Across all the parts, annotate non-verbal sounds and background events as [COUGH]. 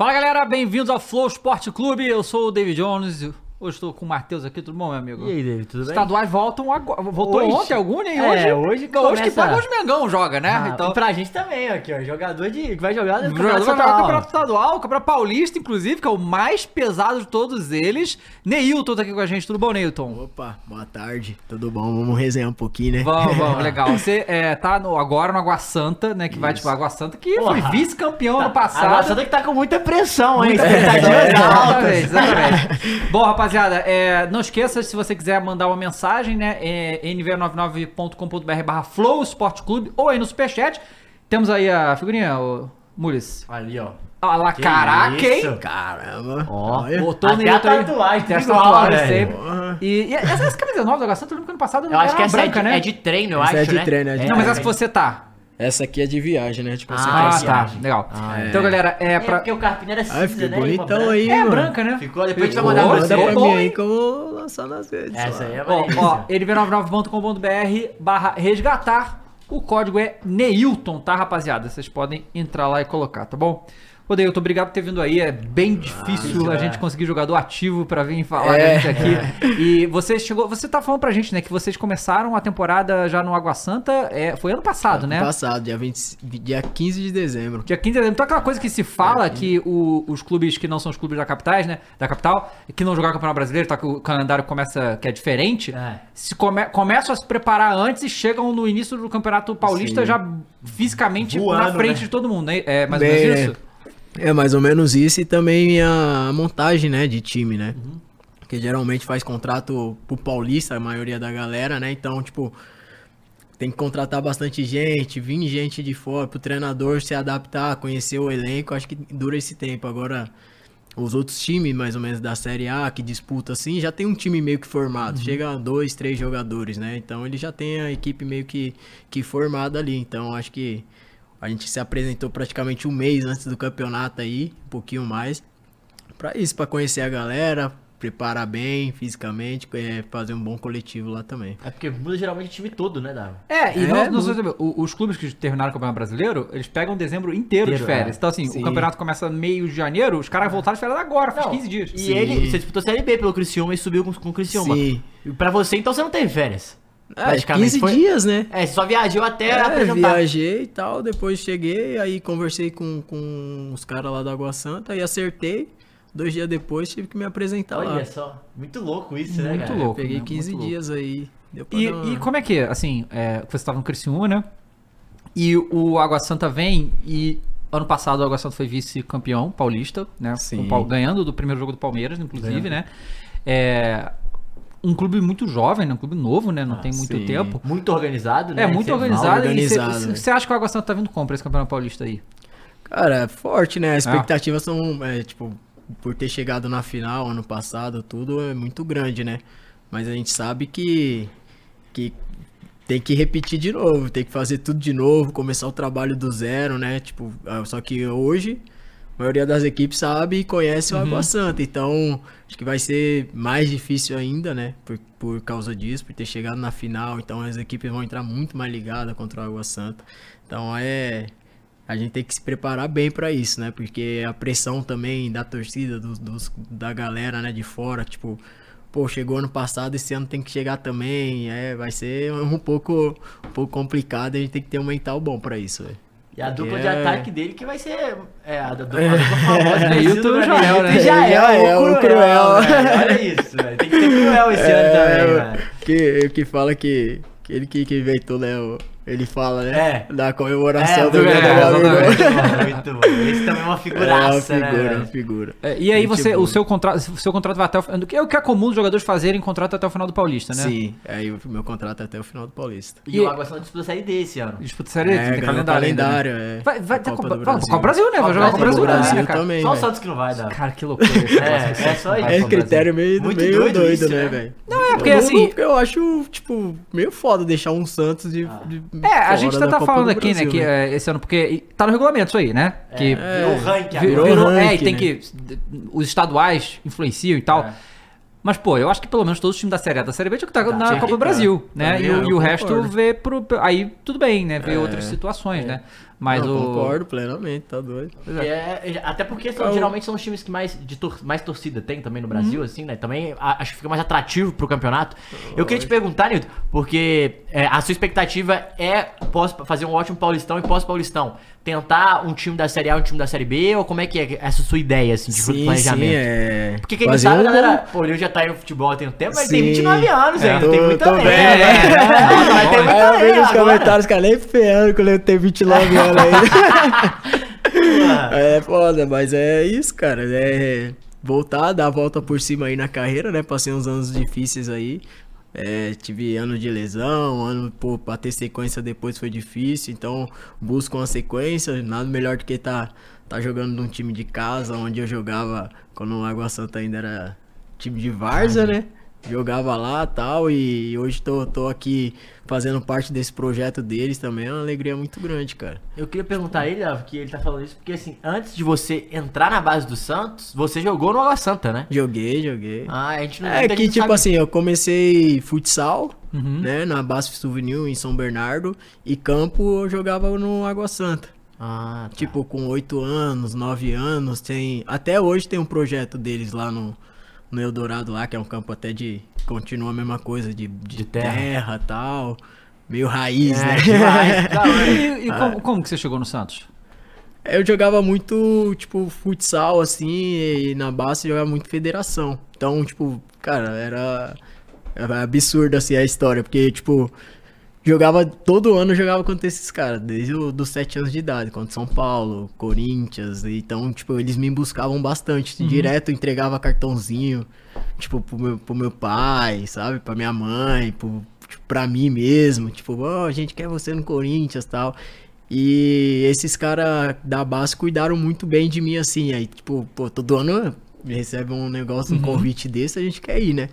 Fala galera, bem-vindos ao Flow Esporte Clube. Eu sou o David Jones. Hoje estou com o Matheus aqui, tudo bom, meu amigo? E aí, David, tudo Os bem? estaduais voltam agora. Voltou Hoje? ontem algum, nem É, hoje. hoje que Não, hoje que começa- paga hoje Mengão joga, né? Ah, então, E pra gente também, aqui, ó. Jogador de. que vai jogar no o jogador vai Campeonato jogar o Estadual. Campeonato Estadual, o Campeonato Paulista, inclusive, que é o mais pesado de todos eles. Neilton tá aqui com a gente, tudo bom, Neilton? Opa, boa tarde, tudo bom? Vamos resenhar um pouquinho, né? Vamos, vamos, [LAUGHS] legal. Você é, tá no- agora no Água Santa, né? Que vai, tipo, Água Santa, que foi Porra. vice-campeão ano passado. Só tem que tá com muita pressão, hein? Muita Expectativas Exatamente, altas. exatamente. [LAUGHS] Bom, rapaziada, é, não esqueça, se você quiser mandar uma mensagem, né? É nv99.com.br barra Flow Sport Clube ou aí no Superchat. Temos aí a figurinha, o Mules. Ali, ó. Olha lá, Que caraca, isso? hein? Caramba. Ó. Botou Até a tatuagem, sempre. E, e essa, essa camisa nova do Água Santa, eu lembro que ano passado Eu acho que essa branca, é, de, né? é de treino, eu Essa acho, é de né? treino, é de Não, mas É. essa que você tá. Essa aqui é de viagem, né? De Ah, Ah, concentração. tá. Legal. Ah, é. Então, galera, é É, pra... porque o Carpini era Ai, cinza, ficou né? Bonitão branca. aí, É mano. branca, né? Ficou, depois a gente vai Ficou. mandar pra Manda você. pra Ficou mim bom, aí que eu vou lançar nas redes. Essa aí é Ó, ó, nv99.com.br barra resgatar. O código é Neilton, tá, rapaziada? Vocês podem entrar lá e colocar, tá bom? Ô, Neilton, obrigado por ter vindo aí. É bem difícil Ah, a é. gente conseguir jogador ativo pra vir falar É. a gente aqui. [LAUGHS] E você chegou... Você tá falando pra gente, né, que vocês começaram a temporada já no Água Santa. É, foi ano passado, né? Passado, dia, 20, dia 15 de dezembro. Dia 15 de dezembro. Então aquela coisa que se fala que o- os clubes que não são os clubes da capitais, né? Da capital, que não jogaram Campeonato Brasileiro, tá? Que o calendário começa, que é diferente, É. se come- começam a se preparar antes e chegam no início do Campeonato Paulista Sim. já fisicamente na Voando, frente né? de todo mundo, né? É mais ou Bem, menos né? isso? É mais ou menos isso e também a montagem, né, de time, né? Que geralmente faz contrato pro Paulista, a maioria da galera, né? Então, tipo, tem que contratar bastante gente, vir gente de fora, pro treinador se adaptar, conhecer o elenco, acho que dura esse tempo. Agora, os outros times, mais ou menos, da Série A, que disputa assim, já tem um time meio que formado. Chega a dois, três jogadores, né? Então ele já tem a equipe meio que, que formada ali. Então acho que a gente se apresentou praticamente um mês antes do campeonato aí, um pouquinho mais. Pra isso, pra conhecer a galera, preparar bem fisicamente, é, fazer um bom coletivo lá também. É porque muda geralmente o time todo, né, Dava? É, e É, não, não não- sei se- o- os clubes que terminaram o Campeonato Brasileiro, eles pegam dezembro inteiro de Inteiro, férias. é. Então, assim, o Sim. campeonato começa meio de janeiro, os caras voltaram de férias agora, faz Não, 15 dias. E Sim. ele, você disputou Série B pelo Criciúma e subiu com, com o Criciúma. Sim. E Pra você, então, você não teve férias. É, Praticamente, 15 foi- dias, né? É, você só viajou até É, apresentar. viajei e tal, depois cheguei, aí conversei com, com os caras lá da Água Santa e acertei. Dois dias depois tive que me apresentar lá. Olha só, muito louco isso, né, Muito cara? louco. Peguei né? 15 Muito louco. dias aí. Deu pra E, dar uma- e como é que, assim, é, você estava no Criciúma, né? E o Água Santa vem e ano passado o Água Santa foi vice-campeão paulista, né? Sim. Com ganhando do primeiro jogo do Palmeiras, inclusive, né? É, um clube muito jovem, né? Um clube novo, né? Não Ah, tem muito sim. tempo. Muito organizado, né? É, muito organizado. organizado, E né? você acha que o Água Santa tá vindo como pra esse campeonato paulista aí? Cara, é forte, Ah. né? As expectativas são, é, tipo, por ter chegado na final ano passado, tudo é muito grande, né? Mas a gente sabe que, que tem que repetir de novo, tem que fazer tudo de novo, começar o trabalho do zero, né? Tipo, ah, só que hoje a maioria das equipes sabe e conhece o Uhum. Água Santa, então acho que vai ser mais difícil ainda, né? Por, por causa disso, por ter chegado na final, então as equipes vão entrar muito mais ligadas contra o Água Santa. Então é a gente tem que se preparar bem pra isso, né? Porque a pressão também da torcida, dos, dos- da galera, né, de fora, tipo, pô, chegou ano passado, esse ano tem que chegar também, é, vai ser um pouco, um pouco complicado, a gente tem que ter um mental bom pra isso, velho. E a dupla de É. ataque dele que vai ser. É, a dupla, a dupla famosa. Neilton conhecida e pra Jael, Neilton né? e Jael, Jael, o o cruel. cruel. velho. Olha isso, velho. Tem que ter cruel esse ano também, velho. que, que fala que, que ele que, que inventou, né, o- Ele fala, né? É. Da comemoração É, do é, muito bom, muito bom. Esse também é uma É uma figuraça, né? figura, velho? uma figura. É, e aí você, o seu contrato, o seu contrato vai até o final. É o que é comum os jogadores fazerem contrato até o final do Paulista, né? Sim, aí o meu contrato é até o final do Paulista. E o Água Santa disputa a série D esse ano. Disputa série, É, tem ganhou calendário. ainda, né? calendário, é. Vai, vai ter Copa Copa, Brasil. Copa Brasil, né? Vai jogar Copa Brasil, Brasil né, cara? também. Só o velho. Santos que não vai dar. Cara, que loucura. esse É, é só isso. É critério meio, doido né, né? velho? Não, é porque assim- Eu acho, tipo, meio foda deixar um Santos de. É, a gente tá Copa falando do aqui, né, Brasil, que é, esse ano, porque tá no regulamento isso aí, né? Que Virou ranking vi- Virou virou- é, e ranking, tem né? que. Os estaduais influenciam e tal. É. Mas, pô, eu acho que pelo menos todos os times da Série A da Série B tinham que estar Tá, na Copa do Brasil, tá. né? Também E, e o resto vê pro. Aí tudo bem, né? Vê É. outras situações, né? Mas Não, o. concordo plenamente, tá doido. É, é, até porque são- É o- geralmente são os times que mais, de tor- mais torcida tem também no Uhum. Brasil, assim, né? Também a- acho que fica mais atrativo pro campeonato. Eu queria te perguntar, Nilton, porque é, a sua expectativa é pós, fazer um ótimo Paulistão e pós-Paulistão. Tentar um time da Série A e um time da Série B, ou como é que é essa sua ideia, assim, de Sim, planejamento? sim, é. Porque quem não Fazer sabe, um- galera, pô, ele já tá aí no futebol há tem um tempo, mas ele tem Sim. 29 anos É, ainda, tô- [LAUGHS] tem muita? É, mas tem muita É, eu vi lenha nos agora. comentários, cara, nem ferrando quando eu tenho 29 anos ainda. é foda, mas é isso, cara. É voltar, dar a volta por cima aí na carreira, né? Passei uns anos difíceis aí. É, tive ano de lesão, ano pô, pra ter sequência depois foi difícil, então busco uma sequência, nada melhor do que tá, tá jogando num time de casa, onde eu jogava quando o Água Santa ainda era time de Varza, né? Jogava lá tal, e hoje tô, tô aqui fazendo parte desse projeto deles também, é uma alegria muito grande, cara. Eu queria perguntar a ele, que ele tá falando isso, porque assim, antes de você entrar na base do Santos, você jogou no Água Santa, né? Joguei, joguei. Ah, a gente não É que, tipo sabe. assim, eu comecei futsal, Uhum. né, na Basf Souvenir em São Bernardo, e campo eu jogava no Água Santa. Ah, tá. Tipo, com 8 anos, 9 anos, tem. Até hoje tem um projeto deles lá no, no Eldorado lá, que é um campo até de. Continua a mesma coisa, de, de, De terra. terra e tal. Meio raiz, É, né? demais. [LAUGHS] E, e como, como que você chegou no Santos? Eu jogava muito, tipo, futsal, assim, e na base jogava muito federação. Então, tipo, cara, era, era absurdo, assim, a história, porque, tipo, jogava, todo ano eu jogava contra esses caras, desde os dos 7 anos de idade, contra São Paulo, Corinthians, então, tipo, eles me buscavam bastante, direto eu entregava cartãozinho, tipo, pro meu, pro meu pai, sabe, pra minha mãe, pro, tipo, pra mim mesmo, tipo, ó, a gente quer você no Corinthians e tal. E esses caras da base cuidaram muito bem de mim, assim. Aí, tipo, pô, todo ano recebe um negócio, um convite desse, a gente quer ir, né?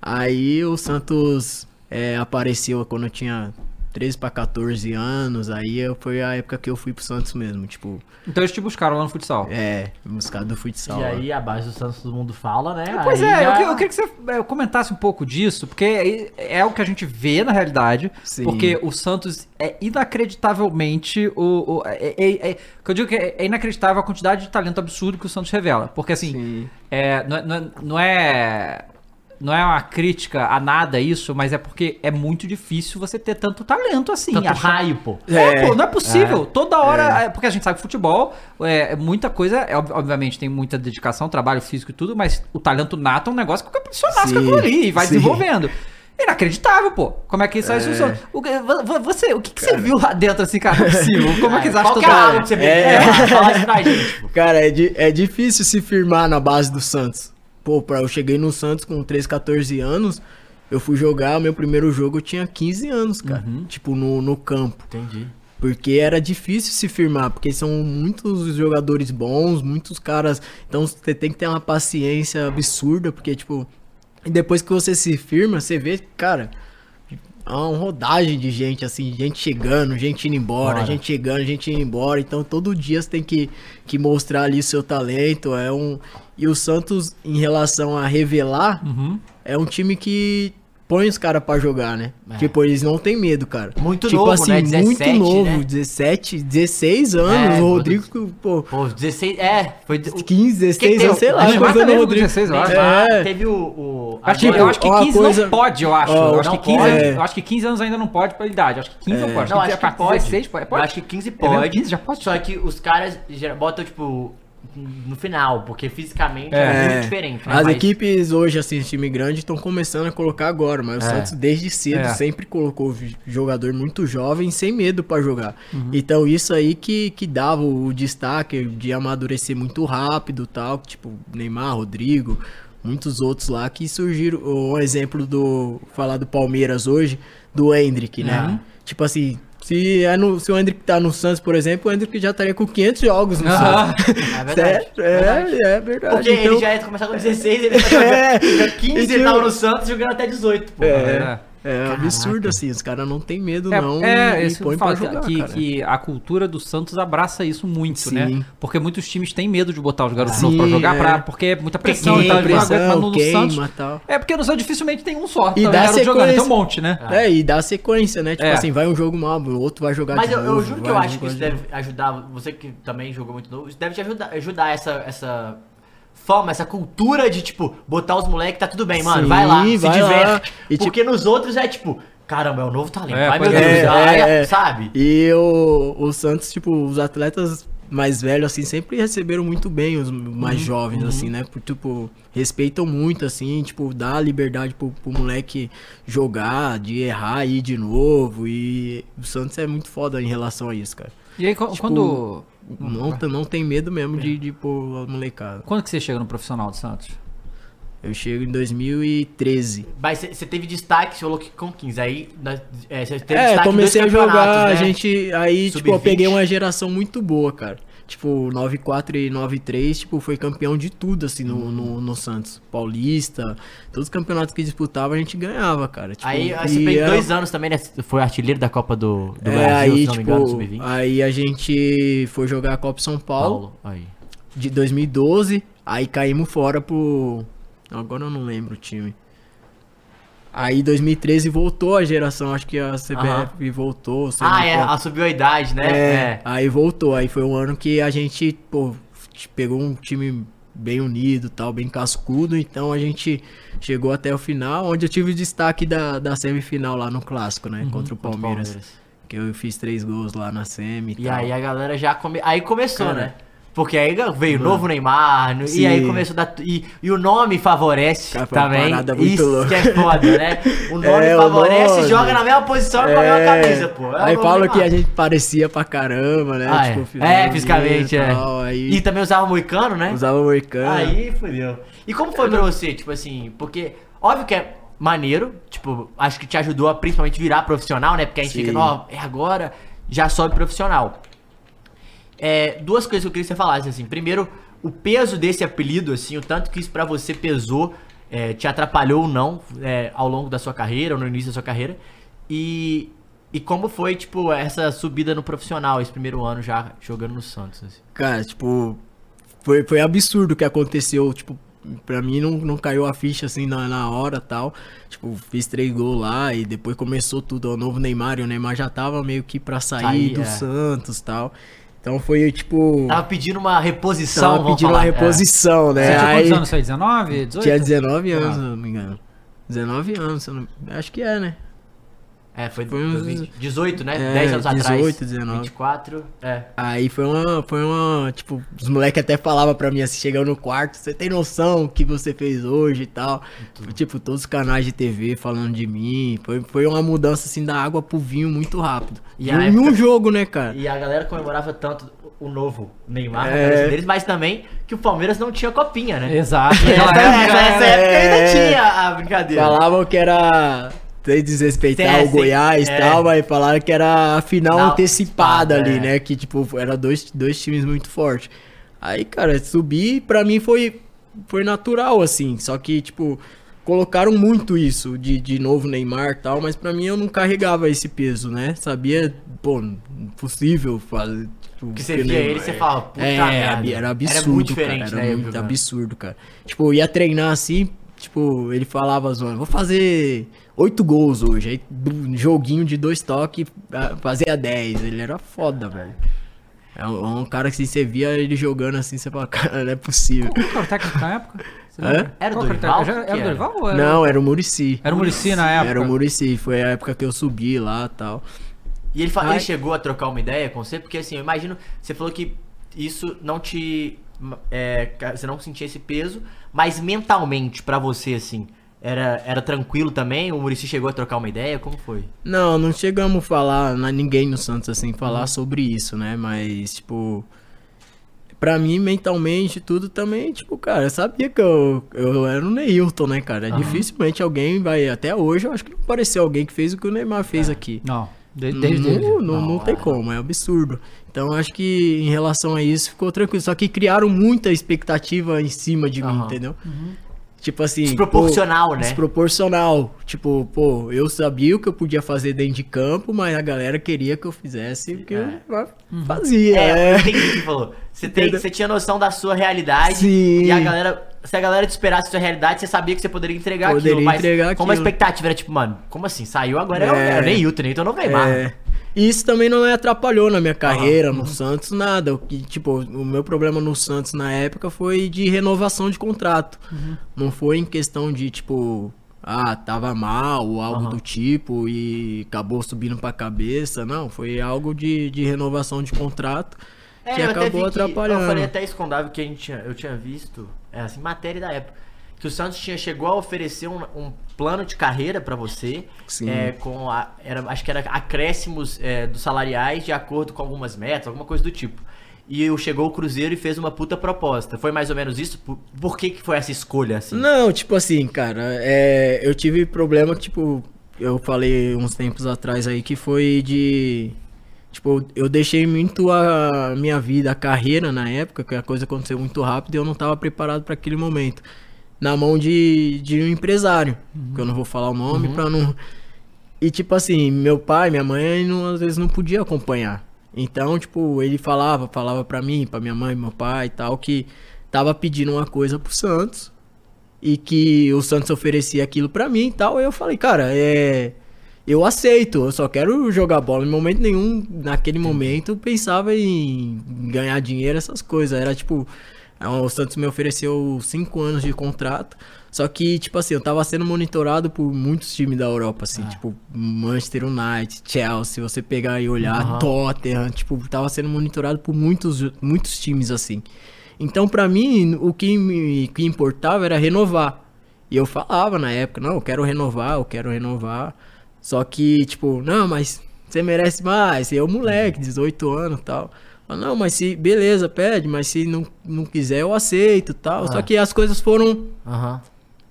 Aí o Santos é, apareceu quando eu tinha 13 pra 14 anos. Aí eu- foi a época que eu fui pro Santos mesmo, tipo, Então eles te buscaram lá no futsal. é, buscar do futsal. E aí a base do Santos todo mundo fala, né? Pois Aí é, eu, já- que- eu queria que você é, comentasse um pouco disso, porque é, é o que a gente vê na realidade, Sim. porque o Santos é inacreditavelmente o... o- é, é- é- que eu digo que é, é inacreditável a quantidade de talento absurdo que o Santos revela, porque assim, Sim. é, não, é- não é- não é... Não é uma crítica a nada isso, mas é porque é muito difícil você ter tanto talento assim. Tanto achar- raio, pô. É, É. pô, não é possível. Toda hora. é, Porque a gente sabe que futebol, é, muita coisa, é, ob- obviamente, tem muita dedicação, trabalho físico e tudo, mas o talento nato é um negócio que fica impressionado com Sim, aquilo ali e vai sim. desenvolvendo. Inacreditável, pô. Como é que isso aí funciona? O que- vo- vo- Você, o que, que você viu lá dentro assim, cara? É possível. [LAUGHS] Como é que eles acham que é? É. É. Fala isso pra gente, pô. Cara, é, di- é difícil se firmar na base do Santos. Pô, pra, eu cheguei no Santos com 13, 14 anos. Eu fui jogar, meu primeiro jogo eu tinha 15 anos, cara. Tipo, no, no campo. Entendi. Porque era difícil se firmar, porque são muitos jogadores bons, muitos caras. Então você tem que ter uma paciência absurda, porque, tipo, e depois que você se firma, você vê, cara, uma rodagem de gente, assim, gente chegando, gente indo embora, Bora. gente chegando, gente indo embora. Então todo dia você tem que, que mostrar ali o seu talento. É um. E o Santos, em relação a revelar, Uhum. é um time que põe os caras pra jogar, né? É. Tipo, eles não tem medo, cara. Muito tipo novo, assim, né? muito 17, novo, né? 17, 16 anos. É, o Rodrigo, pô, Pô, 16. É, foi. o- 15, Quem 16 tem anos, sei lá. Neymar quantos também anos o com 16, eu acho. É. Teve o. o Acho que, eu acho que uma 15 coisa- não pode, eu acho. Ó, eu, acho não que 15, pode. eu acho que 15 anos ainda não pode pela idade. Eu acho que 15 não pode. Não, acho que pode. 16 pode. Eu acho que 15 É pode. 15 já pode? Só que os caras botam, tipo, no final, porque fisicamente É. é, muito diferente. né? As Mas- equipes hoje, assim, time grande, estão começando a colocar agora, mas o É. Santos desde cedo É. sempre colocou jogador muito jovem, sem medo pra jogar. Uhum. Então isso aí que, que dava o destaque de amadurecer muito rápido tal, tipo Neymar, Rodrigo, muitos outros lá que surgiram. Um exemplo do falar do Palmeiras hoje, do Hendrick, né? Uhum. Tipo assim, se, é no, se o Hendrick tá no Santos, por exemplo, o Hendrick já estaria com 500 jogos no Aham. Santos. É [LAUGHS] verdade. É, é, verdade. é verdade. Porque Então- ele já ia começar com 16, ele [LAUGHS] [LAUGHS] É. joga 15 e Tipo- tava no Santos jogando até 18, pô. É. É absurdo, assim, os caras não tem medo, É, não. é e isso que eu põe falo, pra jogar, que, cara. que a cultura do Santos abraça isso muito, Sim. né? Porque muitos times têm medo de botar os garotos Sim, novos pra jogar, é. pra, porque é muita pressão Queima, e tal, pressão, no, queima, Santos... tal. É porque no Santos dificilmente tem um só, E tá dá ligado? jogando, tem um sequência. monte, né? É, e dá sequência, né? Tipo É. assim, vai um jogo mal, o outro vai jogar Mas de eu, novo. eu juro que eu acho que isso de deve ajudar, você que também jogou muito novo, isso deve te ajudar, ajudar essa, essa forma, essa cultura de, tipo, botar os moleques, tá tudo bem, mano, Sim, vai lá, se vai lá. diverte. E, tipo- Porque nos outros é tipo, caramba, é o novo talento, É, vai meu Deus, é, ai, é, é. sabe? E o, o Santos, tipo, os atletas mais velhos, assim, sempre receberam muito bem os mais Uhum, jovens, assim, né? Por, tipo, respeitam muito, assim, tipo, dá liberdade pro, pro moleque jogar, de errar e ir de novo. E o Santos é muito foda em relação a isso, cara. E aí, Tipo, quando... Não, tem- não tem medo mesmo É. de, de pôr a molecada. Quando que você chega no profissional do Santos? Eu chego em 2013. Mas você teve destaque, você falou que com 15, aí na- é, você teve É, destaque comecei a jogar, campeonatos, a né? gente. Aí, tipo, eu Sub-20. peguei uma geração muito boa, cara. Tipo, 94 e 93, tipo, foi campeão de tudo, assim, no, no, no Santos. Paulista, todos os campeonatos que disputava, a gente ganhava, cara. Tipo, Aí aí você fez era- dois anos também, né? Foi artilheiro da Copa do, do É, Brasil, aí, se não me engano, tipo, sub-20. aí a gente foi jogar a Copa São Paulo, Paulo, de 2012, aí caímos fora pro... Agora eu não lembro o time. Aí 2013 voltou a geração, acho que a CBF voltou. Ah, é, a subiu a idade, né? É, aí voltou. Aí foi um ano que a gente, pô, pegou um time bem unido tal, bem cascudo. Então a gente chegou até o final, onde eu tive o destaque da, da semifinal lá no Clássico, né? contra o Contra o Palmeiras. Que eu fiz três gols lá na semi E tal. aí a galera já come... aí começou, Cara. né? Porque aí veio o novo Neymar, no- e aí começou a dar. E, e o nome favorece Cara, também. Isso louca. que é foda, né? O [LAUGHS] nome É, o favorece nome. joga na mesma posição e com a mesma camisa, pô. É o aí falam que a gente parecia pra caramba, né? Ah, é. É, fisionomia fisicamente, é. tal, Aí E também usava moicano, né? usava o moicano. Aí fodeu. E como foi pra você, tipo assim, porque óbvio que é maneiro, tipo, acho que te ajudou a principalmente virar profissional, né? Porque a gente Sim. fica, ó, é agora, já sobe profissional. É, duas coisas que eu queria que você falasse, assim. Primeiro, o peso desse apelido, assim, o tanto que isso pra você pesou, é, te atrapalhou ou não é, ao longo da sua carreira, ou no início da sua carreira. E, e como foi, tipo, essa subida no profissional, esse primeiro ano já jogando no Santos, assim. Cara, tipo, foi, foi absurdo o que aconteceu, tipo, pra mim não, não caiu a ficha assim na, na hora tal. Tipo, fiz três gols lá e depois começou tudo, o novo Neymar, e o Neymar já tava meio que pra sair Sair, do é. Santos tal. Então foi tipo. Tava pedindo uma reposição, Tava pedindo falar. uma É. reposição, né? Você tinha Aí, quantos anos? Foi 19? 18? Tinha 19 anos, Ah. se eu não me engano. 19 anos, se eu não... acho que é, né? É, foi, Foi uns- 20, 18, né? É, 10 anos atrás. 18, 19. 24, é. Aí foi uma, foi uma, tipo, os moleques até falavam pra mim assim, chegando no quarto, você tem noção o que você fez hoje e tal. Tipo, todos os canais de TV falando de mim. Foi, foi uma mudança assim da água pro vinho muito rápido. E E em época- um jogo, né, cara? E a galera comemorava tanto o novo Neymar na É. cabeça deles, mas também que o Palmeiras não tinha copinha, né? Exato. Essa, Naquela essa, época, essa é, época ainda É. tinha a brincadeira. Falavam que era. Sem desrespeitar É, o Goiás e é. tal, mas falaram que era a final Final antecipada antecipada, ali, é. né? Que, tipo, era dois, dois times muito fortes. Aí, cara, subir pra mim foi, foi natural, assim. Só que, tipo, colocaram muito isso de, de novo Neymar e tal, mas pra mim eu não carregava esse peso, né? Sabia, pô, impossível fazer. Tipo, Que você via Neymar- ele e você fala, puta é, merda. era absurdo, Era muito diferente, cara, né? Era eu muito absurdo, cara. Tipo, ia treinar assim, tipo, ele falava, zoando, vou fazer oito gols hoje. Aí, um joguinho de dois toques, fazia 10. Ele era foda, velho. É um, um cara que assim, você via ele jogando assim, você fala, [LAUGHS] cara, não é possível. Qual que era o técnico na época? Era o Dorival? Que Era o era? Dorival ou era? Não, era o Murici. Era o Muricy na época. Era o Murici, foi a época que eu subi lá e tal. E ele, fa- Ai. ele chegou a trocar uma ideia com você? Porque assim, eu imagino, você falou que isso não te é, você não sentia esse peso, mas mentalmente, pra você, assim, era, era tranquilo também? O Murici chegou a trocar uma ideia? Como foi? Não, não chegamos a falar, na- ninguém no Santos, assim, falar Uhum. sobre isso, né? Mas, tipo, pra mim, mentalmente, tudo também, tipo, cara, eu sabia que eu, eu era o Neilton, né, cara? Dificilmente alguém vai, até hoje, eu acho que não apareceu alguém que fez o que o Neymar fez aqui. Não. De, Não, desde não, não, Não, tem é. como, é absurdo. Então, acho que em relação a isso, ficou tranquilo. Só que criaram muita expectativa em cima de mim, Aham. entendeu? Tipo assim. Desproporcional, pô, né? Desproporcional. Tipo, pô, eu sabia o que eu podia fazer dentro de campo, mas a galera queria que eu fizesse o que É. eu fazia. É, É, eu entendi o que você falou. Você, tem, você tinha noção da sua realidade. Sim. E a galera. Se a galera te esperasse a sua realidade, você sabia que você poderia entregar Poderia aquilo. Mas entregar como a aquilo. expectativa era tipo, mano, como assim? Saiu agora é, o- É. é o Neilton, Neilton não Neymar. É. E isso também não me atrapalhou na minha carreira, no Santos, nada. O que, tipo, o meu problema no Santos na época foi de renovação de contrato. Não foi em questão de, tipo, ah, tava mal ou algo Aham. do tipo e acabou subindo pra cabeça. Não, foi algo de, de renovação de contrato É, que acabou vi que- atrapalhando. Eu falei até isso com o Davi que a gente tinha, eu tinha visto, é assim, matéria da época. Que o Santos tinha, chegou a oferecer um, um plano de carreira pra você. Sim. é, com a- era, acho que era acréscimos é, dos salariais de acordo com algumas metas, alguma coisa do tipo. E chegou o Cruzeiro e fez uma puta proposta. Foi mais ou menos isso? Por, por que, que foi essa escolha assim? Não, tipo assim, cara, é, eu tive problema, tipo, eu falei uns tempos atrás aí que foi de. Tipo, eu deixei muito a minha vida, a carreira na época, que a coisa aconteceu muito rápido e eu não tava preparado para aquele momento. Na mão de, de um empresário, que eu não vou falar o nome pra não. E tipo assim, meu pai, minha mãe, não, às vezes não podia acompanhar. Então, tipo, ele falava, falava pra mim, pra minha mãe, meu pai e tal, que tava pedindo uma coisa pro Santos e que o Santos oferecia aquilo pra mim e tal. Aí eu falei, cara, é. Eu aceito, eu só quero jogar bola. Em momento nenhum, naquele momento, eu pensava em ganhar dinheiro, essas coisas. Era tipo. O Santos me ofereceu cinco anos de contrato. Só que, tipo assim, eu tava sendo monitorado por muitos times da Europa, assim, tipo, Manchester United, Chelsea, se você pegar e olhar, Aham. Tottenham, tipo, tava sendo monitorado por muitos, muitos times, assim. Então, pra mim, o que me que importava era renovar. E eu falava na época, não, eu quero renovar, eu quero renovar. Só que, tipo, não, mas você merece mais. Eu, moleque, 18 anos e tal. Não, mas se, beleza, pede, mas se não, não quiser, eu aceito tal. Só Ah. que as coisas foram, Aham.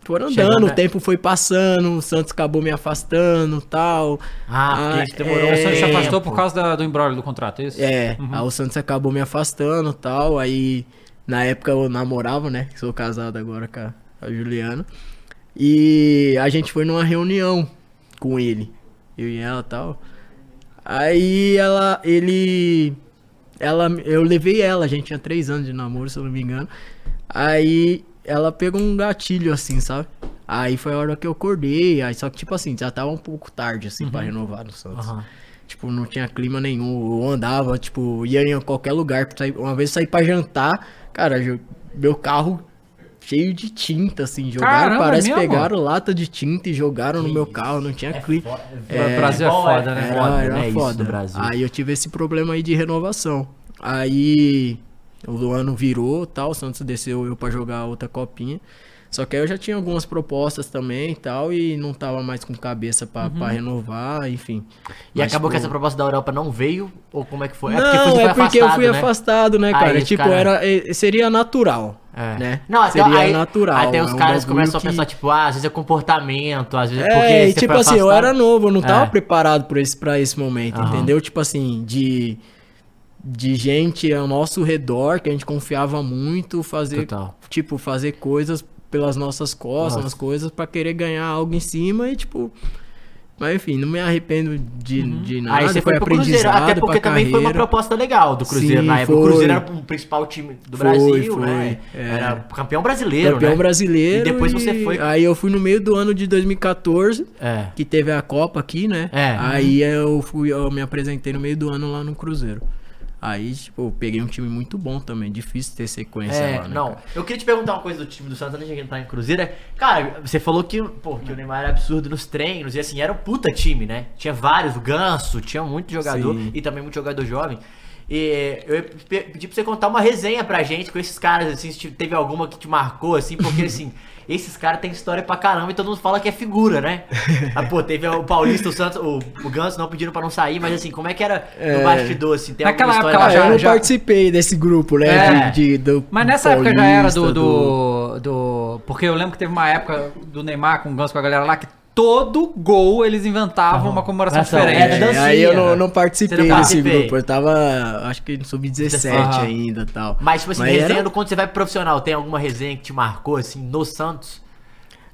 foram andando, né? o tempo foi passando, o Santos acabou me afastando tal. Ah, porque Ah, a gente demorou é, O Santos se tempo. afastou por causa da- do embrólio do contrato, é isso? É, aí o Santos acabou me afastando tal. Aí, na época eu namorava, né? Sou casado agora com a, a Juliana. E a gente foi numa reunião com ele, eu e ela tal. Aí ela, ele, ela, eu levei ela, a gente tinha três anos de namoro, se eu não me engano. Aí ela pegou um gatilho assim, sabe? Aí foi a hora que eu acordei, aí só que tipo assim, já tava um pouco tarde assim pra renovar no Santos. Aham. Tipo, não tinha clima nenhum. Eu andava, tipo, ia em qualquer lugar. Uma vez eu saí pra jantar, cara, meu carro cheio de tinta, assim. Jogaram, Caramba, parece é que mesmo? pegaram lata de tinta e jogaram no meu carro. Não tinha clima. O Brasil é foda, né? Era, Foda, era? Isso foda. Brasil. Aí eu tive esse problema aí de renovação. Aí o ano virou tal, o Santos desceu eu pra jogar outra copinha. Só que aí eu já tinha algumas propostas também e tal, e não tava mais com cabeça pra, pra renovar, enfim. E Mas, acabou que tipo, essa proposta da Europa não veio? Ou como é que foi? não, você é porque eu fui né? afastado, né, Aí cara? os tipo, cara- era, seria natural, É. né? Não, até, seria aí, natural. Até os é um caras começam que- a pensar, tipo, ah, às vezes é comportamento, às vezes é É, porque e tipo assim, eu era novo, eu não tava É. preparado pra esse, pra esse momento, Aham. entendeu? Tipo assim, de, de gente ao nosso redor, que a gente confiava muito, fazer, Total. tipo, fazer coisas pelas nossas costas, Nossa. umas coisas pra querer ganhar algo em cima e, tipo... Mas enfim, não me arrependo de, de nada, Uhum. Aí você foi foi pro Cruzeiro, aprendizado até porque também foi uma carreira. proposta legal do Cruzeiro Sim, na época. O foi. Cruzeiro era o principal time do Foi, Brasil, foi, né? é. Era campeão brasileiro, Campeão né? brasileiro. E depois você foi- Aí eu fui no meio do ano de 2014, É. que teve a Copa aqui, né? É. Aí eu fui, eu me apresentei no meio do ano lá no Cruzeiro. Aí, tipo, eu peguei um time muito bom também. Difícil ter sequência É, lá, né, não. cara? Eu queria te perguntar uma coisa do time do Santos antes de entrar em Cruzeiro. Cara, você falou que, pô, que o Neymar era absurdo nos treinos e assim, era um puta time, né? Tinha vários, o Ganso, tinha muito jogador Sim. e também muito jogador jovem. E eu ia pe- pedir pra você contar uma resenha pra gente com esses caras, assim, se te- teve alguma que te marcou, assim, porque assim, [LAUGHS] esses caras têm história pra caramba e todo mundo fala que é figura, né? [LAUGHS] Ah, pô, teve o Paulista, o Santos, o, o Ganso não pediram pra não sair, mas assim, como é que era no É. bastidor, assim? Tem Naquela alguma época história Ah, pra- eu já- não participei desse grupo, né? É. De, de- do Mas nessa época já era do, Paulista, do, do- Porque eu lembro que teve uma época do Neymar com o Ganso com a galera lá que todo gol eles inventavam uma comemoração Essa- diferente. é, dancinha. aí eu não, não participei não desse grupo. Eu tava, acho que no sub-17 Aham. ainda e tal. Mas, tipo assim, Mas resenha era- do quando você vai pro profissional, tem alguma resenha que te marcou, assim, no Santos?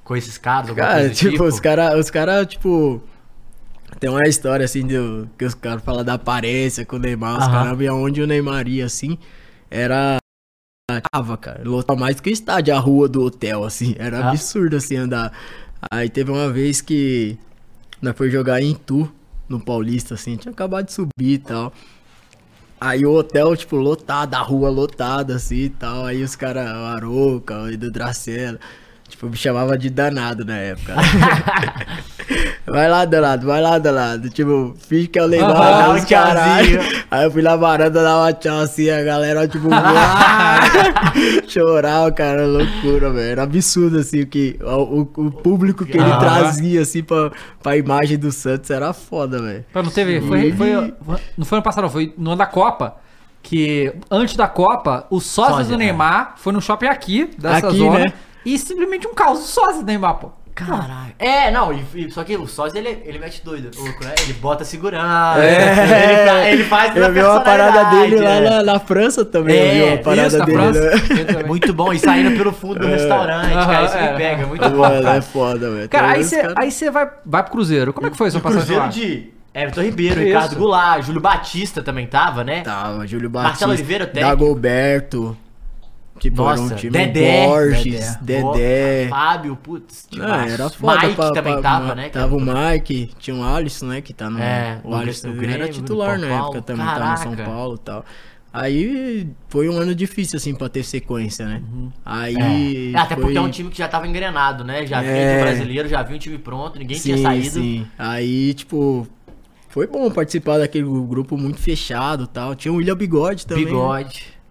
Com esses caras? Cara, coisa do tipo, os caras, os cara, tipo. Tem uma história assim do, que os caras falam da aparência com o Neymar, os caras e onde o Neymar ia, assim, era. Tava, cara. Lotava mais do que o estádio, a rua do hotel, assim. Era Ah. absurdo, assim, andar. Aí teve uma vez que nós foi jogar em Tu, no Paulista, assim, tinha acabado de subir e tal. Aí o hotel, tipo, lotado, a rua lotada, assim e tal. Aí os caras, o Aroca, o Edu Dracela, tipo, me chamava de danado na época. [LAUGHS] vai lá, danado, vai lá, danado. Tipo, finge que é Aham, dá dá um caralho. Aí eu fui na varanda dar uma tchau assim, a galera, tipo, [LAUGHS] chorava, cara, loucura, velho. Era absurdo, assim, o que o, o- público que ele Aham. trazia, assim, pra, pra imagem do Santos era foda, velho. Não teve. Foi, Ele- foi- não foi ano passado, não, foi no ano da Copa. Que antes da Copa, o sócio Sósia, do Neymar foi no shopping aqui, dessa Aqui, zona. né? E simplesmente um caos sócio do Neymar, pô. Caralho. É, não, e, e- só que o sócio ele, ele mete doido, louco, né? Ele bota segurança. É. Ele, fa- ele faz Eu vi uma parada dele lá na, na França também, É, eu vi uma parada na dele. França. Né? Eu também. é. [LAUGHS] Muito bom, e saindo pelo fundo do restaurante, Aham, cara, isso é. me pega, muito bom, Mano, cara. é foda, velho. Cara, aí você cara- aí você vai, vai pro Cruzeiro. Como é que foi sua passagem Cruzeiro lá? de Everton Ribeiro, Isso. Ricardo Goulart, Júlio Batista também tava, né? Tava, Júlio Batista. Marcelo Oliveira, técnico. Dagoberto. Era Nossa, um time Dedé, Borges, Dedé. Dedé. Fábio, putz, timaço. era foda Mike pra- também pra- tava, né? Tava o Mike, tinha o Alisson, né? Que tá no. É, o Alisson Grêmio, era titular na época também, tá no São Caraca. Paulo e tal. Aí foi um ano difícil, assim, pra ter sequência, né? Aí. É, até foi- porque é um time que já tava engrenado, né? Já vinha É. de brasileiro, já vinha um time pronto, ninguém sim, tinha saído. Sim. Aí, tipo. Foi bom participar daquele grupo muito fechado e tal. Tinha o William Bigode também. né?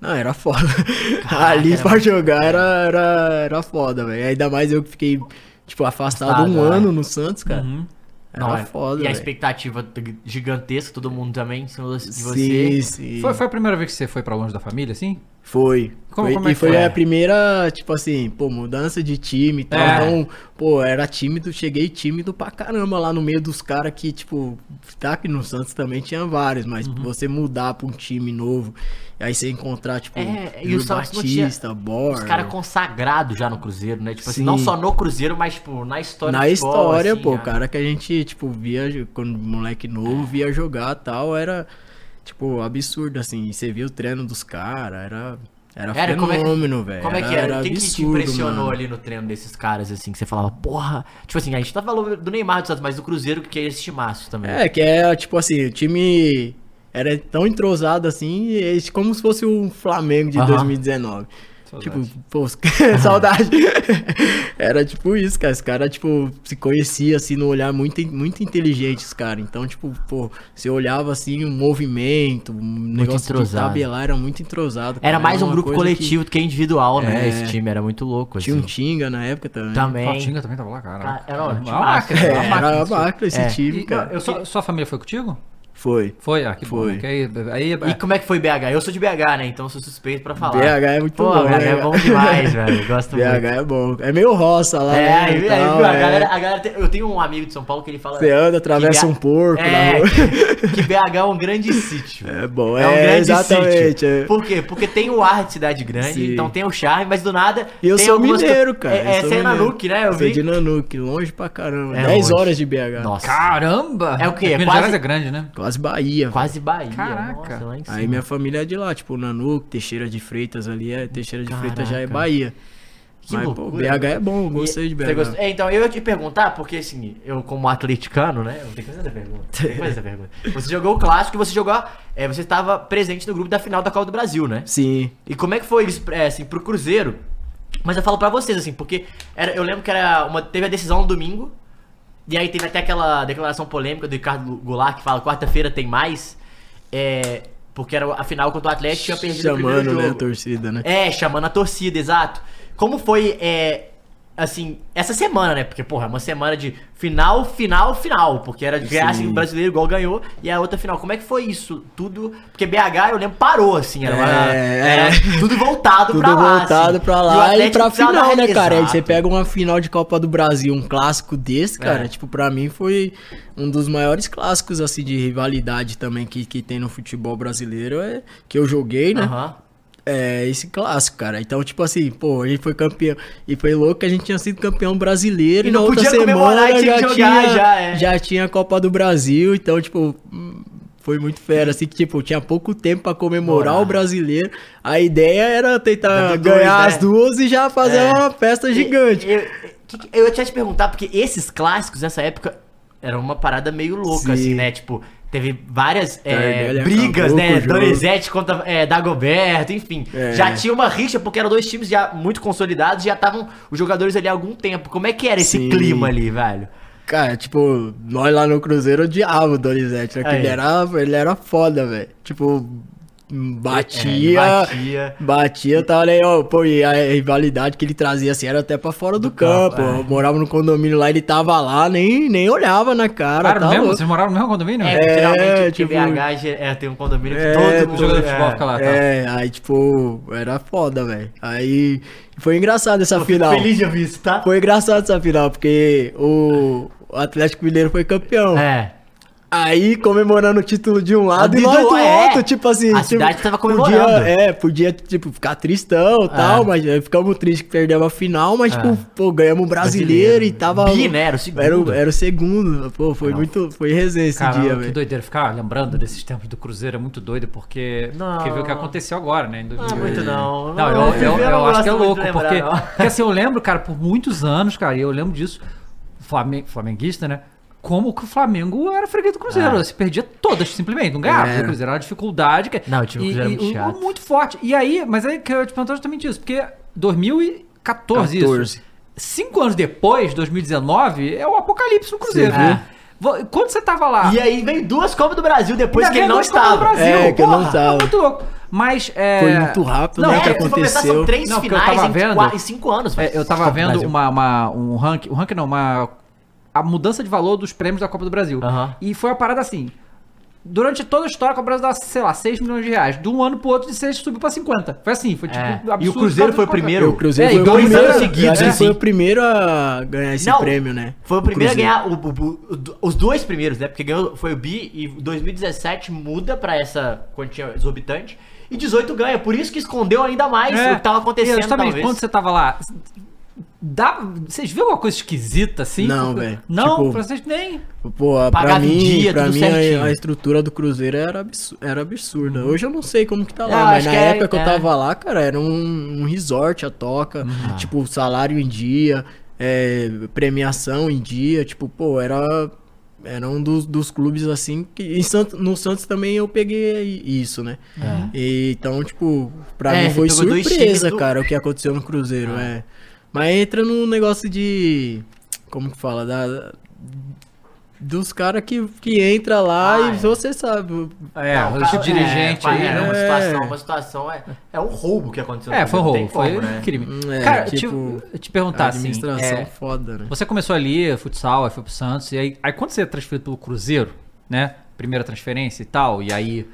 Não, era foda. [LAUGHS] Caraca, Ali era pra muito jogar era, era, era foda, velho. Ainda mais eu que fiquei, tipo, afastado Afastado, um é. ano no Santos, cara. Era Não, é. foda, E a velho. expectativa gigantesca, todo mundo também em cima de Sim, você. sim. Foi, foi a primeira vez que você foi pra longe da família, assim? Foi. Como- Foi- como é e que foi, foi? a primeira, tipo assim, pô, mudança de time e tal. É. Então, pô, era tímido, cheguei tímido pra caramba lá no meio dos caras que, tipo, tá aqui no Santos também tinha vários, mas Uhum. você mudar pra um time novo, aí você encontrar, tipo, É, Júlio o tinha Batista, Borja. Os caras consagrados já no Cruzeiro, né? Tipo assim, Sim. não só no Cruzeiro, mas, tipo, na história Na história, assim, pô, já. cara que a gente, tipo, via, quando moleque novo, via jogar e tal, era, tipo, absurdo, assim. E você via o treino dos caras, era, era, Era, é que- fenômeno, velho. Como é que era? Quem que te absurdo, impressionou mano. ali no treino desses caras, assim, que você falava, porra. Tipo assim, a gente tá falando do Neymar mas do Cruzeiro, que é esse timaço também. É, que é, tipo assim, o time era tão entrosado assim, é como se fosse o Flamengo de Aham. 2019. Saudade. Tipo, pô, [LAUGHS] saudade. Era tipo isso, cara. Os caras, tipo, se conhecia assim no olhar muito, muito inteligente, os caras. Então, tipo, pô, você olhava assim, um movimento, um negócio entrosado. de tabelar, era muito entrosado. Era cara. mais um uma grupo coletivo do que individual, né? É. Esse time era muito louco, Que... Tinha um assim. Tinga na época também. Também. Fatinga também tava lá, cara. Cara, era um uma máquina, uma máquina. era a máquina esse É. time, E, cara. eu, sua, sua família foi contigo? Foi. Foi? Ah, que bom. Foi. né? Que aí, aí, E como é que foi BH? Eu sou de BH, né? Então sou suspeito pra falar. BH é muito Pô, bom, BH né? é bom demais, velho. Gosto [LAUGHS] BH muito. é bom. É meio roça lá, É, né? aí, e viu, a é. galera, a galera tem- eu tenho um amigo de São Paulo que ele fala. Você anda, atravessa um porco na é, rua. que, que BH é um grande sítio. [LAUGHS] É bom, É um é, grande exatamente. sítio. é. Por quê? Porque tem o ar de cidade grande, Sim. então tem o charme, mas do nada. E eu tem sou algumas mineiro, cara. É, é você é. Nanuque, né? Eu Sou vi. de Nanuque, longe pra caramba. É 10 longe. horas de BH. Nossa. Caramba! É o quê? Minas Quase- Gerais é grande, né? Quase Bahia. Quase Bahia. Caraca. Nossa, lá em cima. Aí minha família é de lá, tipo, Nanuque, Teixeira de Freitas ali, é Teixeira de Freitas já é Caraca. Bahia. Que Mas, pô. BH é bom, eu gostei de BH. É, então, eu ia te perguntar, porque assim, eu como atleticano, né? Eu tenho que fazer essa pergunta. [LAUGHS] Que fazer essa pergunta. Você jogou o clássico e você jogou. É, você estava presente no grupo da final da Copa do Brasil, né? Sim. E como é que foi isso, é, assim, pro Cruzeiro? Mas eu falo pra vocês, assim, porque era, eu lembro que era uma, teve a decisão no domingo, e aí teve até aquela declaração polêmica do Ricardo Goulart que fala quarta-feira tem mais, é, porque era a final contra o Atlético tinha perdido o Chamando, primeiro né, a jogo. torcida, né? É, chamando a torcida, exato. Como foi, é, assim, essa semana, né? Porque, porra, é uma semana de final, final, final. Porque era de ganhar, assim, Sim. o brasileiro igual ganhou e a outra final. Como é que foi isso? Tudo. Porque BH, eu lembro, parou, assim. Era, uma- É, era é. tudo voltado Tudo pra lá. voltado assim. pra lá e, Atlético pra final, né, cara? Aí você pega uma final de Copa do Brasil, um clássico desse, cara, É. tipo, pra mim foi um dos maiores clássicos, assim, de rivalidade também que, que tem no futebol brasileiro, é que eu joguei, né? Aham. É esse clássico, cara. Então, tipo assim, pô, a gente foi campeão. E foi louco que a gente tinha sido campeão brasileiro E e, não na outra podia comemorar, semana tinha que já, jogar, tinha, já, é. já tinha a Copa do Brasil. Então, tipo, foi muito fera. Assim, que, tipo, tinha pouco tempo pra comemorar Morar. o brasileiro. A ideia era tentar dois, ganhar né? as duas e já fazer É. uma festa gigante. E- Eu, que- eu ia te perguntar, porque esses clássicos nessa época eram uma parada meio louca, Sim. assim, né? Tipo, teve várias é, Tardelli brigas, né? Donizete contra é, Dagoberto, enfim. É. Já tinha uma rixa, porque eram dois times já muito consolidados, já estavam os jogadores ali há algum tempo. Como é que era esse Sim. clima ali, velho? Cara, tipo, nós lá no Cruzeiro odiava o Donizete, né? Aí. ele era, ele era foda, velho. Tipo, batia. É, batia. Batia, tava ali, ó, pô, e a rivalidade que ele trazia assim era até pra fora do, campo. campo, é. Eu morava no condomínio lá, ele tava lá, nem, nem olhava na cara. Cara, tá mesmo, louco. vocês moraram no mesmo condomínio? É, geralmente porque tipo- é, tem um condomínio que É, todo mundo jogador de é, futebol fica lá. tá? É, aí, tipo, era foda, velho. Aí foi engraçado essa Eu fico final. feliz de ouvir isso, tá? Foi engraçado essa final, porque o o Atlético Mineiro foi campeão. É. Aí comemorando o título de um lado Ah, e de nós do- do é. outro, tipo assim. A tipo, cidade tava comemorando. Podia, é, podia, tipo, ficar tristão e tal, É. mas aí ficamos tristes que perdemos a final, mas, É. tipo, pô, ganhamos o brasileiro, e tava. Bi, né? Era o segundo. Era, o- era o segundo. Pô, foi Não. muito. Foi resenha esse Cara, dia, que velho. doideira. Ficar lembrando desses tempos do Cruzeiro é muito doido, porque. Não. Porque viu o que aconteceu agora, né? Em Ah, 2000. muito não. Não, eu, eu, eu, não acho que é louco, lembrar, porque, não. porque assim, eu lembro, cara, por muitos anos, cara, e eu lembro disso, Flamen- flamenguista, né? Como que o Flamengo era freguês do Cruzeiro. Ah. Se perdia todas, simplesmente. Não ganhava. Era. O Cruzeiro era uma dificuldade. Que... Não, o time do e, muito chato. muito forte. E aí, mas aí que eu te perguntar justamente isso, porque 2014, 14. isso. Cinco anos depois, 2019, é o apocalipse no Cruzeiro. Viu? né? Vo- Quando você tava lá. E aí vem duas Copas do Brasil depois que ele não estava. Brasil, É, que eu não porra, tava. é muito louco. Mas é... Foi muito rápido, Não, né, é, que pensar, aconteceu. são três Não, porque eu finais tava em, vendo- qua- em cinco anos. É, eu tava vendo uma, uma- um ranking, um ranking não, uma a mudança de valor dos prêmios da Copa do Brasil. Aham. E foi uma parada assim. Durante toda a história, a Copa do Brasil dava, sei lá, 6 milhões de reais. De um ano pro outro, de 6 subiu pra 50. Foi assim, foi tipo É. absurdo. E o Cruzeiro foi o primeiro. O Cruzeiro É, foi o dois primeiro, anos seguidos, assim. foi o primeiro a ganhar esse Não, prêmio, né? Foi o primeiro a Cruzeiro. ganhar o- o- o- os dois primeiros, né? Porque ganhou, foi o Bi e 2017 muda pra essa quantia exorbitante. E 18 ganha. Por isso que escondeu ainda mais É, o que tava acontecendo. e Justamente, talvez. quando você tava lá. Dá, vocês viram alguma coisa esquisita assim? Não, velho. Não, Tipo, vocês nem. Pô, pra mim, dia, pra mim a, a estrutura do Cruzeiro era, absu- era absurda. Hoje eu não sei como que tá Eu lá, mas na que é- época que eu é. tava lá, cara, era um, um resort a toca, tipo, salário em dia, é, premiação em dia, tipo, pô, era, era um dos, dos clubes assim, que em Santos, no Santos também eu peguei isso, né? E, então, tipo, pra É, mim foi surpresa, do- cara, o que aconteceu no Cruzeiro, é. Mas entra no negócio de, como que fala, da... Dos caras que, que entra lá Ah, e é. você sabe. É, Não, esse cara, dirigente é, aí. É, né? uma É. situação, uma situação. É, é um roubo que aconteceu. no É, foi um roubo, foi como, né? crime. É, Cara, tipo, eu te perguntar assim. administração é, foda, né? Você começou ali, futsal, aí foi pro Santos, e aí, aí quando você é transferido pelo Cruzeiro, né? Primeira transferência e tal, e aí.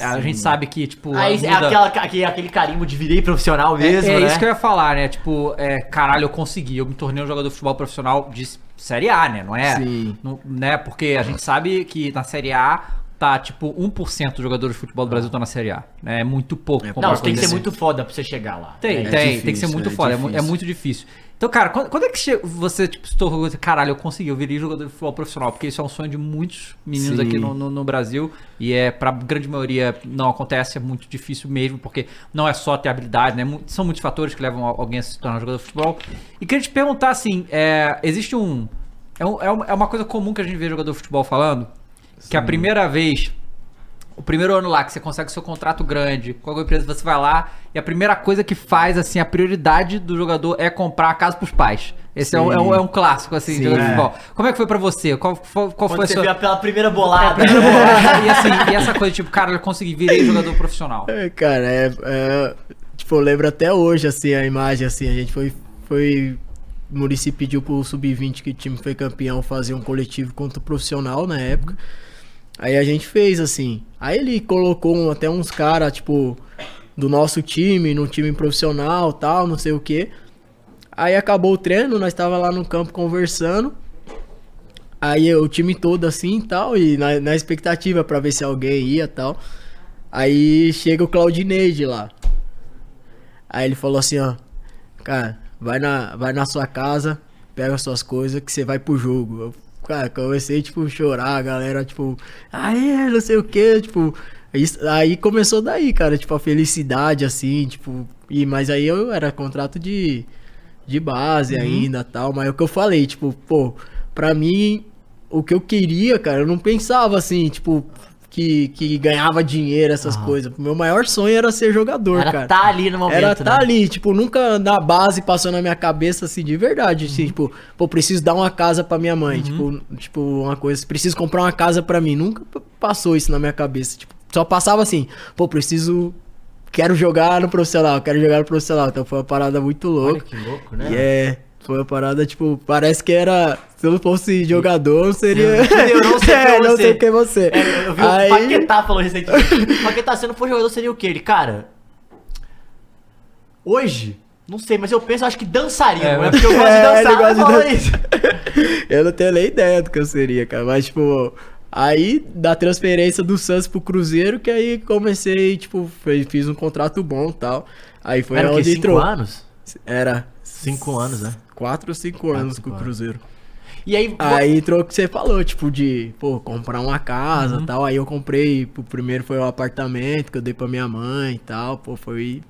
A gente sabe que, tipo. Aí é aquela, aquele, aquele carimbo de virei profissional É- mesmo, é, né? isso que eu ia falar, né? Tipo, é, caralho, eu consegui. Eu me tornei um jogador de futebol profissional de Série A, né? Não é? Sim. Não- né? Porque a gente sabe que na Série A tá, tipo, 1% dos jogadores de futebol do Brasil estão na Série A. né? É muito pouco. Não, comparado você tem que ser muito foda pra você chegar lá. Tem, É, tem, tem que difícil, ser muito é foda, é, é difícil. muito difícil. Então, cara, quando, quando é que você tipo, se tornou, assim, caralho, eu consegui, eu virei jogador de futebol profissional? Porque isso é um sonho de muitos meninos Sim. aqui no, no, no Brasil e é pra grande maioria não acontece, é muito difícil mesmo, porque não é só ter habilidade, né? São muitos fatores que levam al- alguém a se tornar jogador de futebol. E queria te perguntar, assim, é, existe um é, um- é uma- é uma coisa comum que a gente vê jogador de futebol falando, que a primeira vez o primeiro ano lá que você consegue seu contrato grande com alguma empresa, você vai lá e a primeira coisa que faz, assim, a prioridade do jogador é comprar a casa pros pais. Esse é um, é, um, é um clássico, assim, de Sim. jogador de É. futebol. Como é que foi pra você? Qual, qual, qual foi a você sua... viu pela primeira [LAUGHS] bolada. e, assim, e essa coisa, tipo, cara, eu consegui, virei jogador profissional. É, cara, é, é- Tipo, eu lembro até hoje, assim, a imagem, assim, a gente foi. foi o Murici pediu pro Sub-20 que o time foi campeão fazer um coletivo contra o profissional na época. Aí a gente fez, assim. Aí ele colocou até uns caras, tipo, do nosso time, no time profissional tal, não sei o quê. Aí acabou o treino, nós tava lá no campo conversando. Aí o time todo assim e tal, e na, na expectativa pra ver se alguém ia tal. Aí chega o Claudinei de lá. Aí ele falou assim, ó, cara, vai na, vai na sua casa, pega suas coisas que você vai pro jogo. Eu, cara, comecei, tipo, chorar, a galera, tipo, aí, não sei o que, tipo. Isso, aí começou daí, cara, tipo, a felicidade, assim, tipo. E, mas aí eu era contrato de, de base ainda tal. Mas é o que eu falei, tipo, pô, pra mim, o que eu queria, cara, eu não pensava assim, tipo, que, que ganhava dinheiro, essas coisas. Meu maior sonho era ser jogador, Era cara. tá ali no momento, Era tá né? ali, tipo, nunca na base passou na minha cabeça assim, de verdade. Assim, Uhum. tipo, pô, preciso dar uma casa pra minha mãe. Tipo, tipo, uma coisa, preciso comprar uma casa pra mim. Nunca passou isso na minha cabeça. Tipo, só passava assim, pô, preciso. Quero jogar no profissional, quero jogar no profissional. Então foi uma parada muito Olha louca. que louco, né? E é. Foi uma parada, tipo, parece que era. Se eu não fosse jogador, eu seria. Eu não sei [LAUGHS] é, quem é não você. sei quem é você. É, eu vi Aí- o Paquetá falou recentemente. Paquetá, se eu não for jogador, seria o quê? Ele, cara. Hoje, não sei, mas eu penso, acho que dançarino. É, É, porque eu gosto de [LAUGHS] É, dançar. gosta de dançar. isso. [LAUGHS] Eu não tenho nem ideia do que eu seria, cara. Mas, tipo, aí da transferência do Santos pro Cruzeiro, que aí comecei, tipo, fiz um contrato bom e tal. Aí foi Era onde Cinco entrou. anos? Era Cinco anos, né? Quatro ou cinco anos com o. Cruzeiro. E aí, Aí entrou o que você falou, tipo, de, pô, comprar uma casa e Uhum. tal. Aí eu comprei, o primeiro foi o apartamento que eu dei pra minha mãe e tal. Pô, foi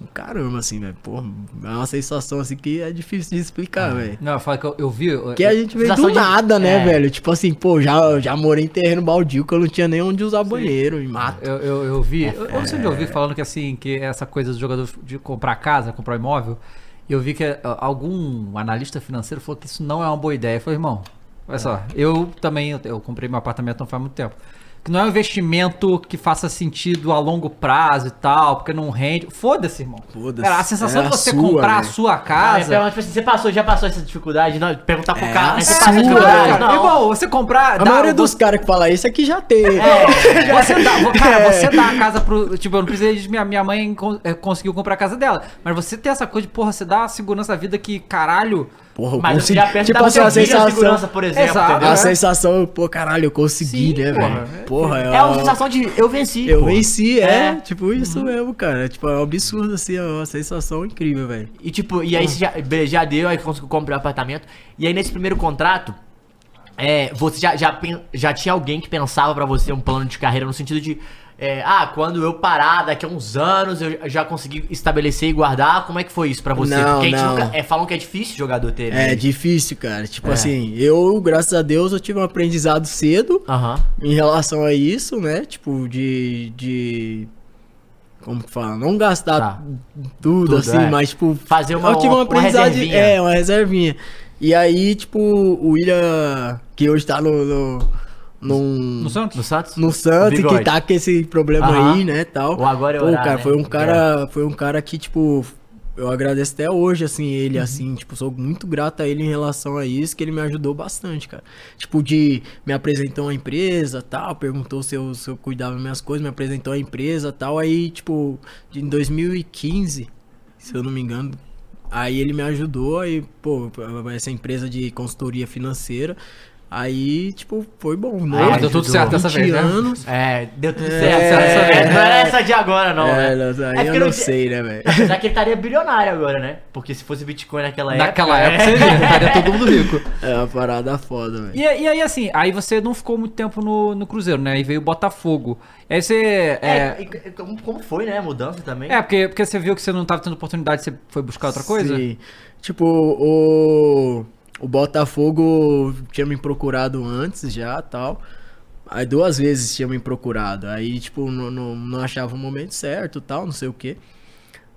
um caramba, assim, velho. Pô, é uma sensação, assim, que é difícil de explicar, velho. Não, eu falo que eu, eu vi. eu- Que a gente veio do de- nada, né, é. velho? Tipo assim, pô, já, já morei em terreno baldio que eu não tinha nem onde usar banheiro, em mato. Eu, eu, eu vi, eu, eu não sei onde eu vi falando que assim, que essa coisa do jogador de comprar casa, comprar imóvel, e eu vi que ah, algum analista financeiro falou que isso não é uma boa ideia. Eu falei, irmão, olha só, eu também, eu, eu comprei meu apartamento não faz muito tempo. Que não é um investimento que faça sentido a longo prazo e tal, porque não rende. Foda-se, irmão. Foda-se. Cara, a sensação É de a você sua, comprar a velho. sua Ah, casa. tipo assim, você passou, já passou essa dificuldade? Não, perguntar pro É cara. a né? Você sua, passa. Não. Irmão, você comprar. A dá- maioria você- dos caras que fala isso aqui já tem. [LAUGHS] Você dá, cara, É. você dá a casa pro. Tipo, eu não precisei de. Minha, minha mãe eh, conseguiu comprar a casa dela. Mas você tem essa coisa de, porra, você dá a segurança da vida que, caralho. Porra, eu Mas você consegui. já pensa Tipo assim, a sensação. segurança, por exemplo, Exato. entendeu? A É. sensação, pô, caralho, eu consegui, Sim, né, porra. velho? Porra, É uma sensação de eu venci. Eu pô. venci, é, É. Tipo isso mesmo, cara. Tipo, é um absurdo, assim, é uma sensação incrível, velho. E tipo, e aí você já, já deu, aí conseguiu comprar o apartamento. E aí nesse primeiro contrato, é, você já, já, já tinha alguém que pensava pra você um plano de carreira no sentido de. É, ah, quando eu parar daqui a uns anos, eu já consegui estabelecer e guardar. Como é que foi isso pra você? Não, Porque a gente não. nunca. É, falam que é difícil jogador ter. É né? difícil, cara. Tipo É. assim, eu, graças a Deus, eu tive um aprendizado cedo Aham. em relação a isso, né? Tipo, de. de como que fala? Não gastar Tá. tudo, Tudo, assim, é. mas, tipo. Fazer uma- eu tive uma aprendizagem. reservinha. É, uma reservinha. E aí, tipo, o William, que hoje tá no. no num- No Santos? No Santos? no Santos, Bigode. que tá com esse problema Aham. aí, né, tal. O agora é Pô, orar, cara, né? foi um cara, foi um cara que, tipo, eu agradeço até hoje, assim, ele, assim, tipo, sou muito grato a ele em relação a isso, que ele me ajudou bastante, cara. Tipo, de, me apresentou a empresa, tal, perguntou se eu, se eu cuidava das minhas coisas, me apresentou a empresa, tal, aí, tipo, de- em 2015, se eu não me engano, aí ele me ajudou, aí, pô, essa empresa de consultoria financeira, Aí, tipo, foi bom. Ah, mas deu tudo certo dessa 20 vez, né? anos. É, deu tudo É, certo. é, É, não era é. essa de agora, não. É, né? não, aí É eu não sei, né, velho? Apesar que ele estaria bilionário agora, né? Porque se fosse Bitcoin naquela época. Naquela é. época seria, estaria todo mundo rico. É uma parada foda, velho. E, e aí, assim, aí você não ficou muito tempo no, no Cruzeiro, né? E veio o Botafogo. Aí você. É, É, e- como, como foi, né? A mudança também. é, porque, porque você viu que você não tava tendo oportunidade, você foi buscar outra coisa? Sim. Tipo, o, o Botafogo tinha me procurado antes já tal. Aí duas vezes tinha me procurado. Aí, tipo, não, não, não achava o momento certo tal, não sei o quê.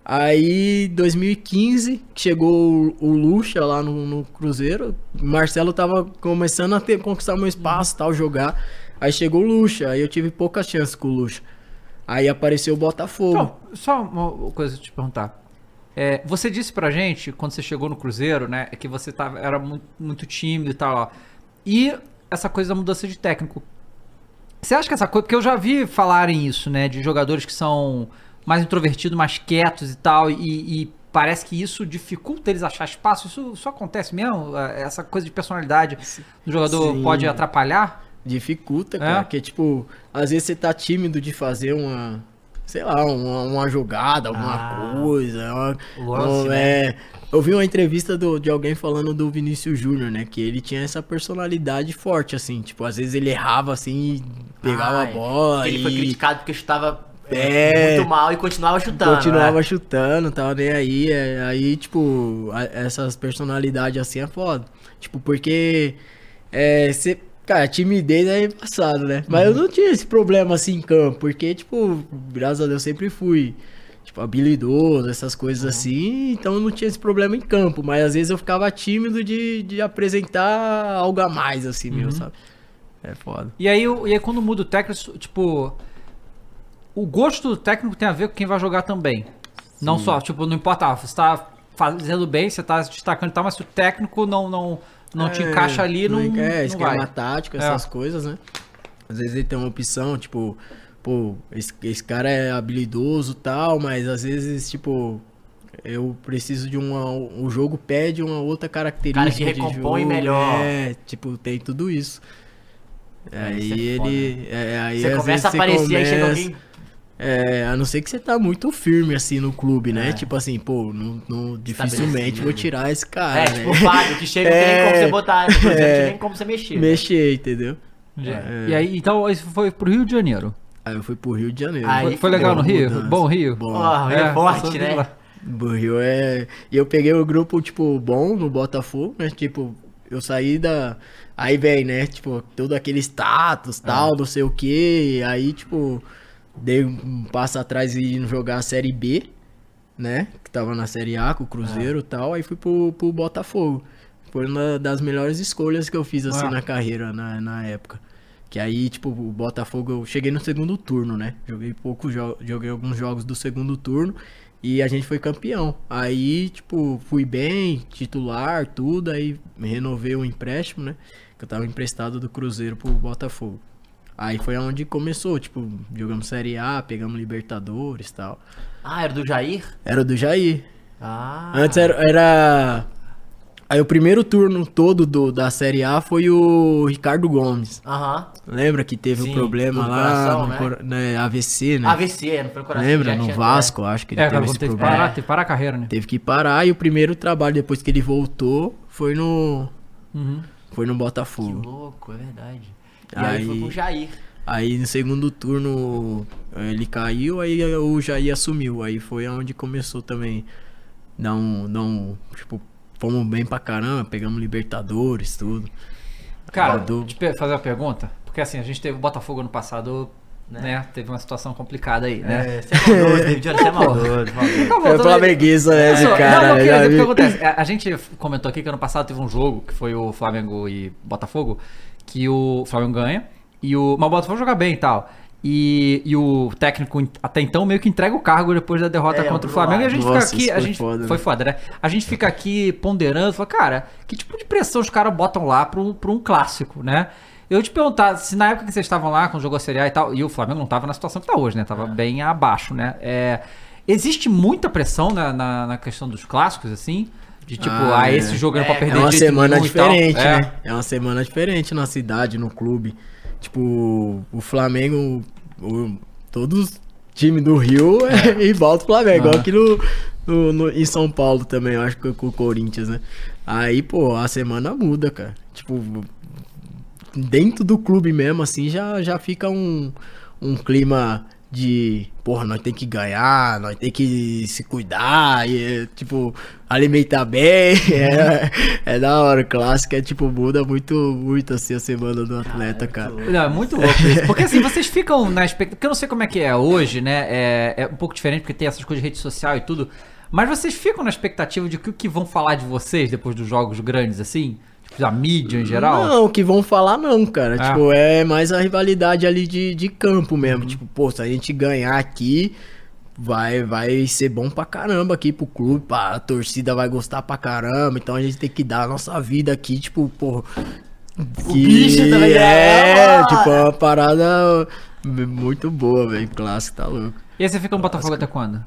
Aí, 2015, que chegou o, o Lucha lá no, no Cruzeiro. Marcelo tava começando a ter, conquistar meu espaço tal, jogar. Aí chegou o Lucha. Aí eu tive pouca chance com o Lucha. Aí apareceu o Botafogo. Então, só uma coisa te perguntar. É, você disse pra gente, quando você chegou no Cruzeiro, né, que você tava, era muito, muito tímido e tal, ó. E essa coisa da mudança de técnico. Você acha que essa coisa. Porque eu já vi falarem isso, né? De jogadores que são mais introvertidos, mais quietos e tal, e, e parece que isso dificulta eles achar espaço. Isso, isso acontece mesmo? É, Essa coisa de personalidade do jogador Sim. pode atrapalhar? Dificulta, É? cara. Porque, tipo, às vezes você tá tímido de fazer uma. Sei lá, uma, uma jogada, alguma Ah, coisa. Uma, lance, um, né? é, eu vi uma entrevista do- de alguém falando do Vinícius Júnior, né? Que ele tinha essa personalidade forte, assim. Tipo, às vezes ele errava assim, e pegava a Ai, bola. Ele e foi criticado porque chutava É. muito mal e continuava chutando. continuava né? chutando, tava nem aí. é, aí, tipo, a- essas personalidades assim é foda. Tipo, porque é, cê, cara, timidez é embaçado, né? Mas eu Uhum. não tinha esse problema assim em campo, porque, tipo, graças a Deus sempre fui, tipo, habilidoso, essas coisas Uhum. assim, então eu não tinha esse problema em campo. Mas às vezes eu ficava tímido de, de apresentar algo a mais, assim, Uhum. meu, sabe? É foda. E aí, e aí quando muda o técnico, tipo. O gosto do técnico tem a ver com quem vai jogar também. Não só, tipo, não importa, ah, você tá fazendo bem, você tá se destacando e tal, mas se o técnico não, não, não te É, encaixa ali, não, É, não esquema vai. tático, É. essas coisas, né? Às vezes ele tem uma opção, tipo, pô, esse, esse cara é habilidoso e tal, mas às vezes, tipo, eu preciso de uma. O jogo pede uma outra característica. de recompõe jogo, melhor. É, tipo, tem tudo isso. É, aí é ele. é, aí Você começa a aparecer aí chega começa- alguém. É, a não ser que você tá muito firme assim no clube, né? É. Tipo assim, pô, não, não- dificilmente vou tirar esse cara. É, né? tipo o Fábio, que chega não tem nem como É. você botar. [LAUGHS] No Cruzeiro, não É. tem nem como você mexer. né? Mexer, entendeu? É. E aí, então, isso foi pro Rio de Janeiro. Aí eu fui pro Rio de Janeiro. Aí Foi, foi legal no Rio? mudança. Bom Rio? Bom. Ó, é, forte, passou né? O Rio é. E eu peguei o grupo, tipo, bom no Botafogo, né? Tipo, eu saí da. Aí vem, né? Tipo, todo aquele status tal, não sei o quê. Aí, tipo, dei um passo atrás e indo jogar a Série B, né? Que tava na Série A com o Cruzeiro e tal. Aí fui pro, pro Botafogo. Foi uma das melhores escolhas que eu fiz, assim, Ah. na carreira, na, na época. Que aí, tipo, o Botafogo, eu cheguei no segundo turno, né? Joguei poucos jogos, joguei alguns jogos do segundo turno e a gente foi campeão. Aí, tipo, fui bem, titular, tudo, aí renovei o empréstimo, né? Que eu tava emprestado do Cruzeiro pro Botafogo. Aí foi onde começou, tipo, jogamos Série A, pegamos Libertadores e tal. Ah, era do Jair? Era do Jair. Ah. Antes era, era- Aí o primeiro turno todo do, da Série A foi o Ricardo Gomes. Aham. Lembra que teve Sim, um problema lá coração, no né? né, AVC, né? AVC, não foi o coração. Lembra? No Vasco, acho que ele É, teve cara, esse teve que problema. parar, teve que parar a carreira, né? Teve que parar e o primeiro trabalho depois que ele voltou foi no Uhum. foi no Que Botafogo. louco, é verdade. E aí, Aí- foi pro Jair. Aí no segundo turno eh, ele caiu, aí o Jair assumiu. Aí foi onde começou também dar um tipo, fomos bem pra caramba, pegamos Libertadores, tudo. Cara, do- deixa eu fazer uma pergunta. Porque assim, a gente teve o Botafogo ano passado, né? Né? Teve uma situação complicada aí, né? É, você é maldoso, [LAUGHS] David Jones, você é maldoso, maldoso. Calma, É eu tô- flamenguista, né, esse Não, cara, não, já porque vi. acontece. A, a gente comentou aqui que ano passado teve um jogo que foi o Flamengo e Botafogo, que o Flamengo ganha, e o, mas o Botafogo joga bem e tal. E, e o técnico até então meio que entrega o cargo depois da derrota É, contra o Flamengo. E a gente Nossa, fica aqui. A foi gente, foda, né? foi foda, né? A gente fica aqui ponderando, fala, cara, que tipo de pressão os caras botam lá pra um, pra um clássico, né? Eu te perguntar, se na época que vocês estavam lá, quando jogou a Série A e tal, e o Flamengo não tava na situação que tá hoje, né? Tava bem abaixo, né? É, existe muita pressão na, na, na questão dos clássicos, assim? De tipo, Ah, ah, é. esse jogo era pra É, perder É uma semana diferente, É. né? É uma semana diferente na cidade, no clube. Tipo, o Flamengo, o- todos os times do Rio é [LAUGHS] igual do Flamengo, igual Ah. aqui no, no- no- em São Paulo também, eu acho que com o Corinthians, né? Aí, pô, a semana muda, cara. Tipo, dentro do clube mesmo, assim, já, já fica um, um clima de, porra, nós tem que ganhar, nós tem que se cuidar, e, tipo, alimentar bem, [LAUGHS] é, é da hora, o clássico é, tipo, muda muito, muito, assim, a semana do atleta, cara. Não, é muito louco isso. Porque assim, vocês ficam na expectativa. Porque eu não sei como é que é hoje, né? É, é um pouco diferente porque tem essas coisas de rede social e tudo. Mas vocês ficam na expectativa de que o que vão falar de vocês depois dos jogos grandes, assim? Da mídia em geral? Não, o que vão falar não, cara. É. Tipo, é mais a rivalidade ali de, de campo mesmo. Tipo, pô, se a gente ganhar aqui, vai, vai ser bom pra caramba aqui pro clube, pá, a torcida vai gostar pra caramba. Então a gente tem que dar a nossa vida aqui, tipo, pô. Que bicho também é, é, tipo, é uma parada muito boa, velho. Clássico, tá louco. E aí você fica no Botafogo até quando?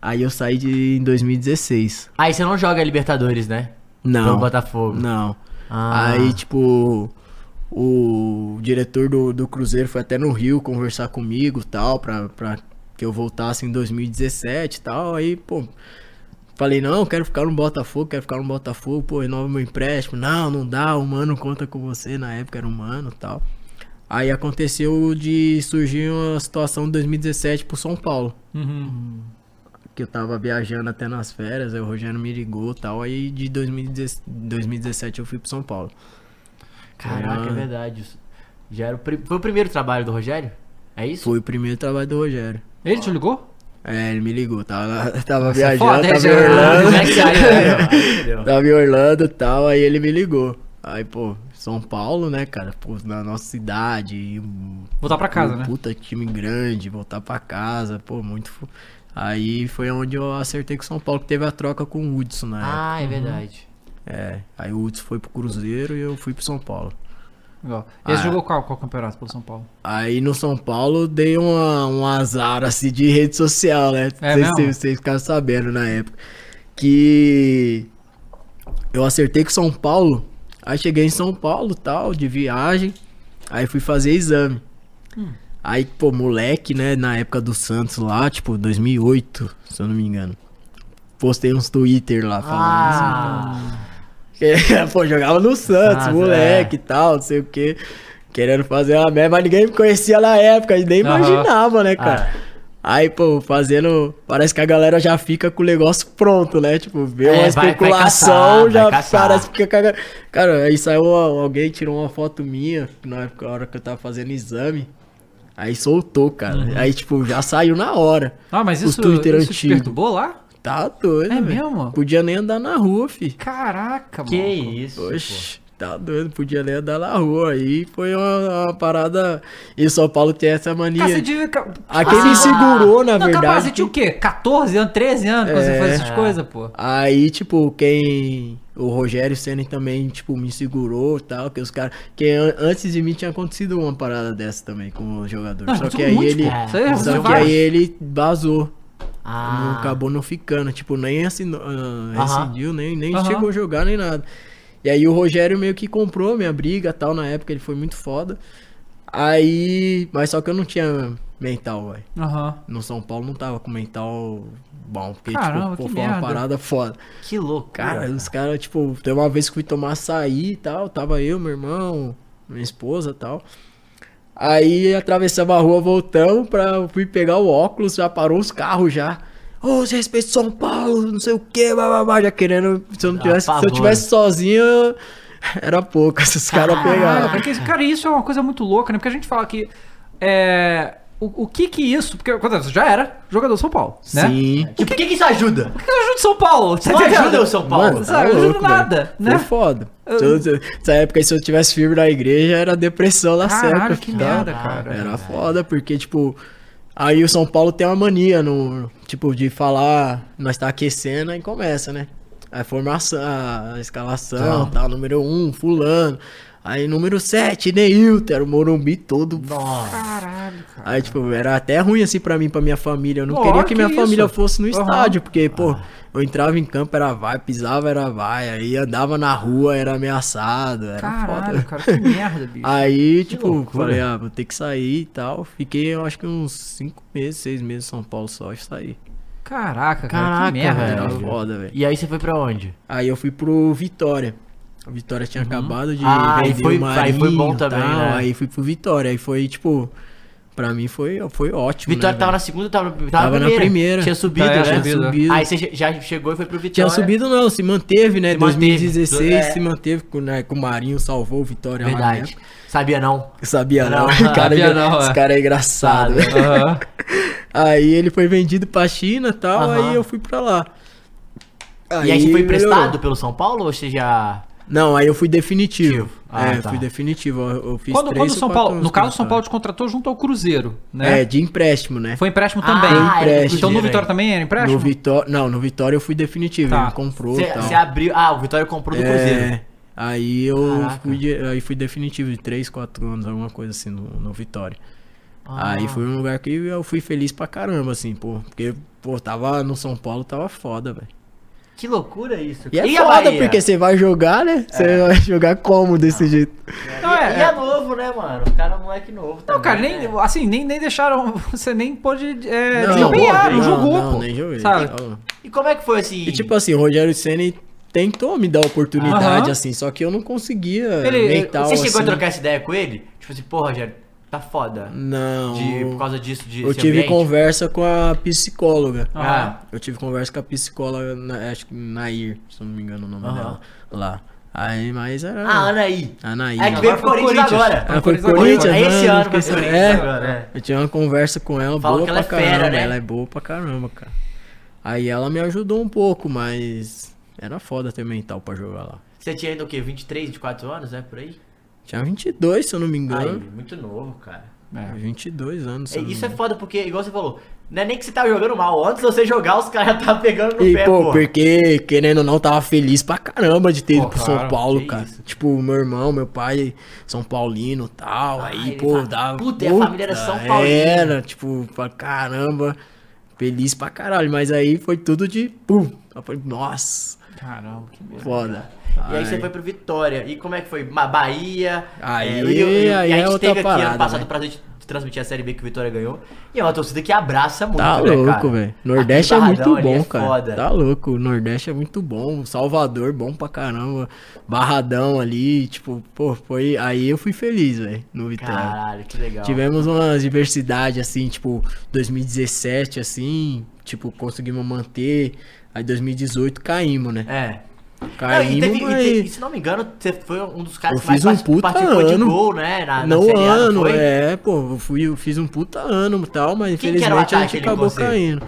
Aí eu saí de, em 2016. Aí você não joga Libertadores, né? Não. Pelo Botafogo. Não. Ah. Aí, tipo, o diretor do, do Cruzeiro foi até no Rio conversar comigo e tal, pra, pra que eu voltasse em 2017 e tal. Aí, pô, falei, não, quero ficar no Botafogo, quero ficar no Botafogo, pô, renova meu empréstimo. Não, não dá, o mano conta com você, na época era um mano e tal. Aí aconteceu de surgir uma situação em 2017 pro São Paulo. Uhum. Que eu tava viajando até nas férias, aí o Rogério me ligou e tal. Aí de 2017 2017 eu fui pro São Paulo. Caraca, é Ah. verdade. Já era o Foi o primeiro trabalho do Rogério? É isso? Foi o primeiro trabalho do Rogério. Ele te ligou? É, ele me ligou, tava, [LAUGHS] tava Você é viajando, foda, tava em Geraldo? Orlando. É né? [LAUGHS] tava em Orlando e tal, aí ele me ligou. Aí, pô, São Paulo, né, cara? Pô, na nossa cidade. Voltar pra casa, um né? Puta time grande, voltar pra casa, pô, muito. Aí foi onde eu acertei com o São Paulo, que teve a troca com o Hudson na época. Ah, é verdade. É, aí o Hudson foi pro Cruzeiro e eu fui pro São Paulo. Legal. E você Ah. jogou qual, qual campeonato pelo São Paulo? Aí no São Paulo dei uma, um azar assim de rede social, né? É sei mesmo? vocês ficaram sabendo na época. Que eu acertei com São Paulo. Aí cheguei em São Paulo tal, de viagem. Aí fui fazer exame. Hum. Aí, pô, moleque, né? Na época do Santos lá, tipo, 2008, se eu não me engano. Postei uns Twitter lá falando assim. Ah, Que, [LAUGHS] pô, jogava no Santos, Santos, moleque é. e tal, não sei o que. Querendo fazer uma merda, mas ninguém me conhecia na época, nem Aham. imaginava, né, cara? Ah. Aí, pô, fazendo. Parece que a galera já fica com o negócio pronto, né? Tipo, vê É, uma vai- vai especulação, caçar, vai já caçar. parece que Cara, aí saiu alguém, tirou uma foto minha, na hora que eu tava fazendo exame. Aí soltou, cara. Uhum. Aí, tipo, já saiu na hora. Ah, mas isso, Twitter isso te antigo. perturbou lá? Tá doido, É velho. mesmo? Podia nem andar na rua, fi. Caraca, que mano. isso. Oxe, tá doido, podia nem andar na rua. Aí foi uma, uma parada. E São Paulo tem essa mania. Cara, você devia... ca- A quem Ah, me segurou, na não, verdade. capaz, você tinha o quê? 14 anos, 13 anos quando você É. faz essas coisas, pô. Aí, tipo, quem. O Rogério Senna também, tipo, me segurou e tal. Que os caras. Que an- antes de mim tinha acontecido uma parada dessa também com o jogador. Não, só que aí muito, ele. aconteceu Só que aí ele vazou. Ah, Não, acabou não ficando. Tipo, nem assinou, ah, Aham. rescindiu, nem, nem Aham. chegou a jogar, nem nada. E aí o Rogério meio que comprou minha briga tal. Na época ele foi muito foda. Aí. Mas só que eu não tinha mental, velho. Aham. No São Paulo não tava com mental bom. Porque, Caramba, tipo, pô, que foi uma merda. parada foda. que louco. Cara, os caras, tipo, tem uma vez que fui tomar açaí e tal, tava eu, meu irmão, minha esposa e tal. Aí atravessamos a rua, voltamos pra fui pegar o óculos, já parou os carros já. Ô, você respeita São Paulo, não sei o que, bababá, já querendo. Se eu não tivesse, se eu tivesse sozinho, [LAUGHS] era pouco, [LAUGHS] esses caras porque, cara, isso é uma coisa muito louca, né? Porque a gente fala que. É, o, o que que isso. Porque quando você já era jogador do São Paulo, né? Sim. E por que, que isso ajuda? Por que você ajuda o São Paulo? Tá Não ajuda o São Paulo. Mano, tá Sabe, ajuda nada, velho. né? Foi foda. Eu- Nessa época, aí, se eu tivesse firme na igreja, era depressão lá Caralho, certa. que tá? merda, cara. Era foda, porque, tipo... Aí o São Paulo tem uma mania no... Tipo, de falar... Nós tá aquecendo, aí começa, né? A formação, a escalação, Tá. tal, número um, fulano. Aí número 7, Neilton, era o Morumbi todo. Nossa. Caralho, cara. Aí, tipo, era até ruim assim pra mim, pra minha família. Eu não Ó, queria que, que minha isso? família fosse no Aham. estádio, porque, pô, eu entrava em campo, era vai, pisava, era vai. Aí andava na rua, era ameaçado. Era Caralho, foda. cara, que merda, bicho. Aí, tipo, loucura. falei, ah, vou ter que sair e tal. Fiquei, eu acho que uns 5 meses, 6 meses em São Paulo só e saí. Caraca, cara, Caraca, que merda. velho. Era velho. foda, velho. E aí você foi pra onde? Aí eu fui pro Vitória. O Vitória tinha acabado de Ah, vender foi- o Marinho aí foi bom também, tal, né? Aí fui pro Vitória. Aí foi, tipo, pra mim foi, foi ótimo, Vitória né, tava velho? na segunda, tava, tava, Tava na primeira. Tinha subido, Tá, né? Tinha subido. subido. Aí você já chegou e foi pro Tinha Vitória. subido não, se manteve, né? Se manteve. 2016 É. se manteve com, né, com o Marinho, salvou o Vitória lá na Verdade. Sabia não. Sabia não. Não, [LAUGHS] O cara, sabia é- não, esse é. cara é engraçado. Aham. [LAUGHS] Aí ele foi vendido pra China e tal, Aham. aí eu fui pra lá. e aí você foi melhorou. emprestado pelo São Paulo ou você já... Não, aí eu fui definitivo. Ah, é, tá. fui definitivo. Eu, eu fiz Quando, três quando São Paulo, anos no caso, o São. Paulo te contratou junto ao Cruzeiro, né? É, de empréstimo, né? Foi empréstimo Ah, também. era do empréstimo. então no Cruzeiro, Vitória também era empréstimo? No Vitória, não, no Vitória eu fui definitivo, Tá. ele comprou Você abriu... Ah, o Vitória comprou do Cruzeiro. É, aí eu Caraca. fui, aí fui definitivo de 3, 4 anos, alguma coisa assim, no, no Vitória. Ah. Aí foi um lugar que eu fui feliz pra caramba, assim, pô. Porque, pô, tava no São Paulo, tava foda, velho. Que loucura isso. E é a foda, Bahia? porque você vai jogar, né? Você vai jogar como desse jeito? Não, E, é- e é novo, né, mano? O cara é um moleque novo Não, também, cara, nem, né? assim, nem, nem deixaram. [LAUGHS] Você nem pôde é, Não, desempenhar, não, não, jogou, não, pô. nem joguei. Sabe? E como é que foi assim? E tipo assim, o Rogério Ceni tentou me dar oportunidade, assim, só que eu não conseguia Ele- mental, Você chegou a assim. trocar essa ideia com ele? Tipo assim, pô, Rogério, tá foda. Não. De, por causa disso, de eu esse tive ambiente? conversa com a psicóloga. Ah, Eu tive conversa com a psicóloga, na- acho que Nair, se eu não me engano o nome Aham. dela, lá. Aí, mas era... ah, Anaí. A Nair. É que veio pro Corinthians agora. Ela foi pro Corinthians Corinthians? É esse Ah, ano foi pro É. Corinthians agora, é. Eu tinha uma conversa com ela, boa que ela pra é fera, caramba. né? Ela é boa pra caramba, cara. Aí ela me ajudou um pouco, mas era foda ter mental pra jogar lá. Você tinha ainda o quê? 23, 24 anos, né? Por aí? Tinha 22, se eu não me Aí, engano. muito novo, cara. É. 22 anos. É, isso é foda, porque, igual você falou, não é nem que você tava jogando mal. Antes de você jogar, os caras já [LAUGHS] estavam pegando no E, pé, pô, pô. porque, querendo ou não, tava feliz pra caramba de ter Pô, ido pro claro, São Paulo, cara. isso. Tipo, meu irmão, meu pai, São Paulino e tal. Ah, aí, pô, fala, dava. "Puta, e a família era São Paulino." Era, tipo, pra caramba. Feliz pra caralho. Mas aí foi tudo de. Pum. Eu falei, nossa, Caramba, que merda. foda. E aí você foi pro Vitória. E como é que foi? Bahia. Aí- eu- eu- eu- aí e a é gente outra teve aqui parada, ano passado né? o prazer de transmitir a Série B que o Vitória ganhou. E é uma torcida que abraça muito, Tá né, louco, velho. Nordeste é Aquele muito Barradão ali bom, é cara. foda. Tá louco. O Nordeste é muito bom. Salvador, bom pra caramba. Barradão ali, tipo, pô, foi. Aí eu fui feliz, velho, no Vitória. Caralho, que legal. Tivemos uma diversidade, assim, tipo, 2017, assim, tipo, conseguimos manter. Aí 2018 caímos, né? É. Não, e, Caímos, teve, e mas... te- e se não me engano, você foi um dos caras Eu que mais um participou- puta participou de ano. gol, né? Na, não ano, foi? é, pô, eu, fui, eu fiz um puta ano e tal, mas Quem infelizmente a gente acabou caindo.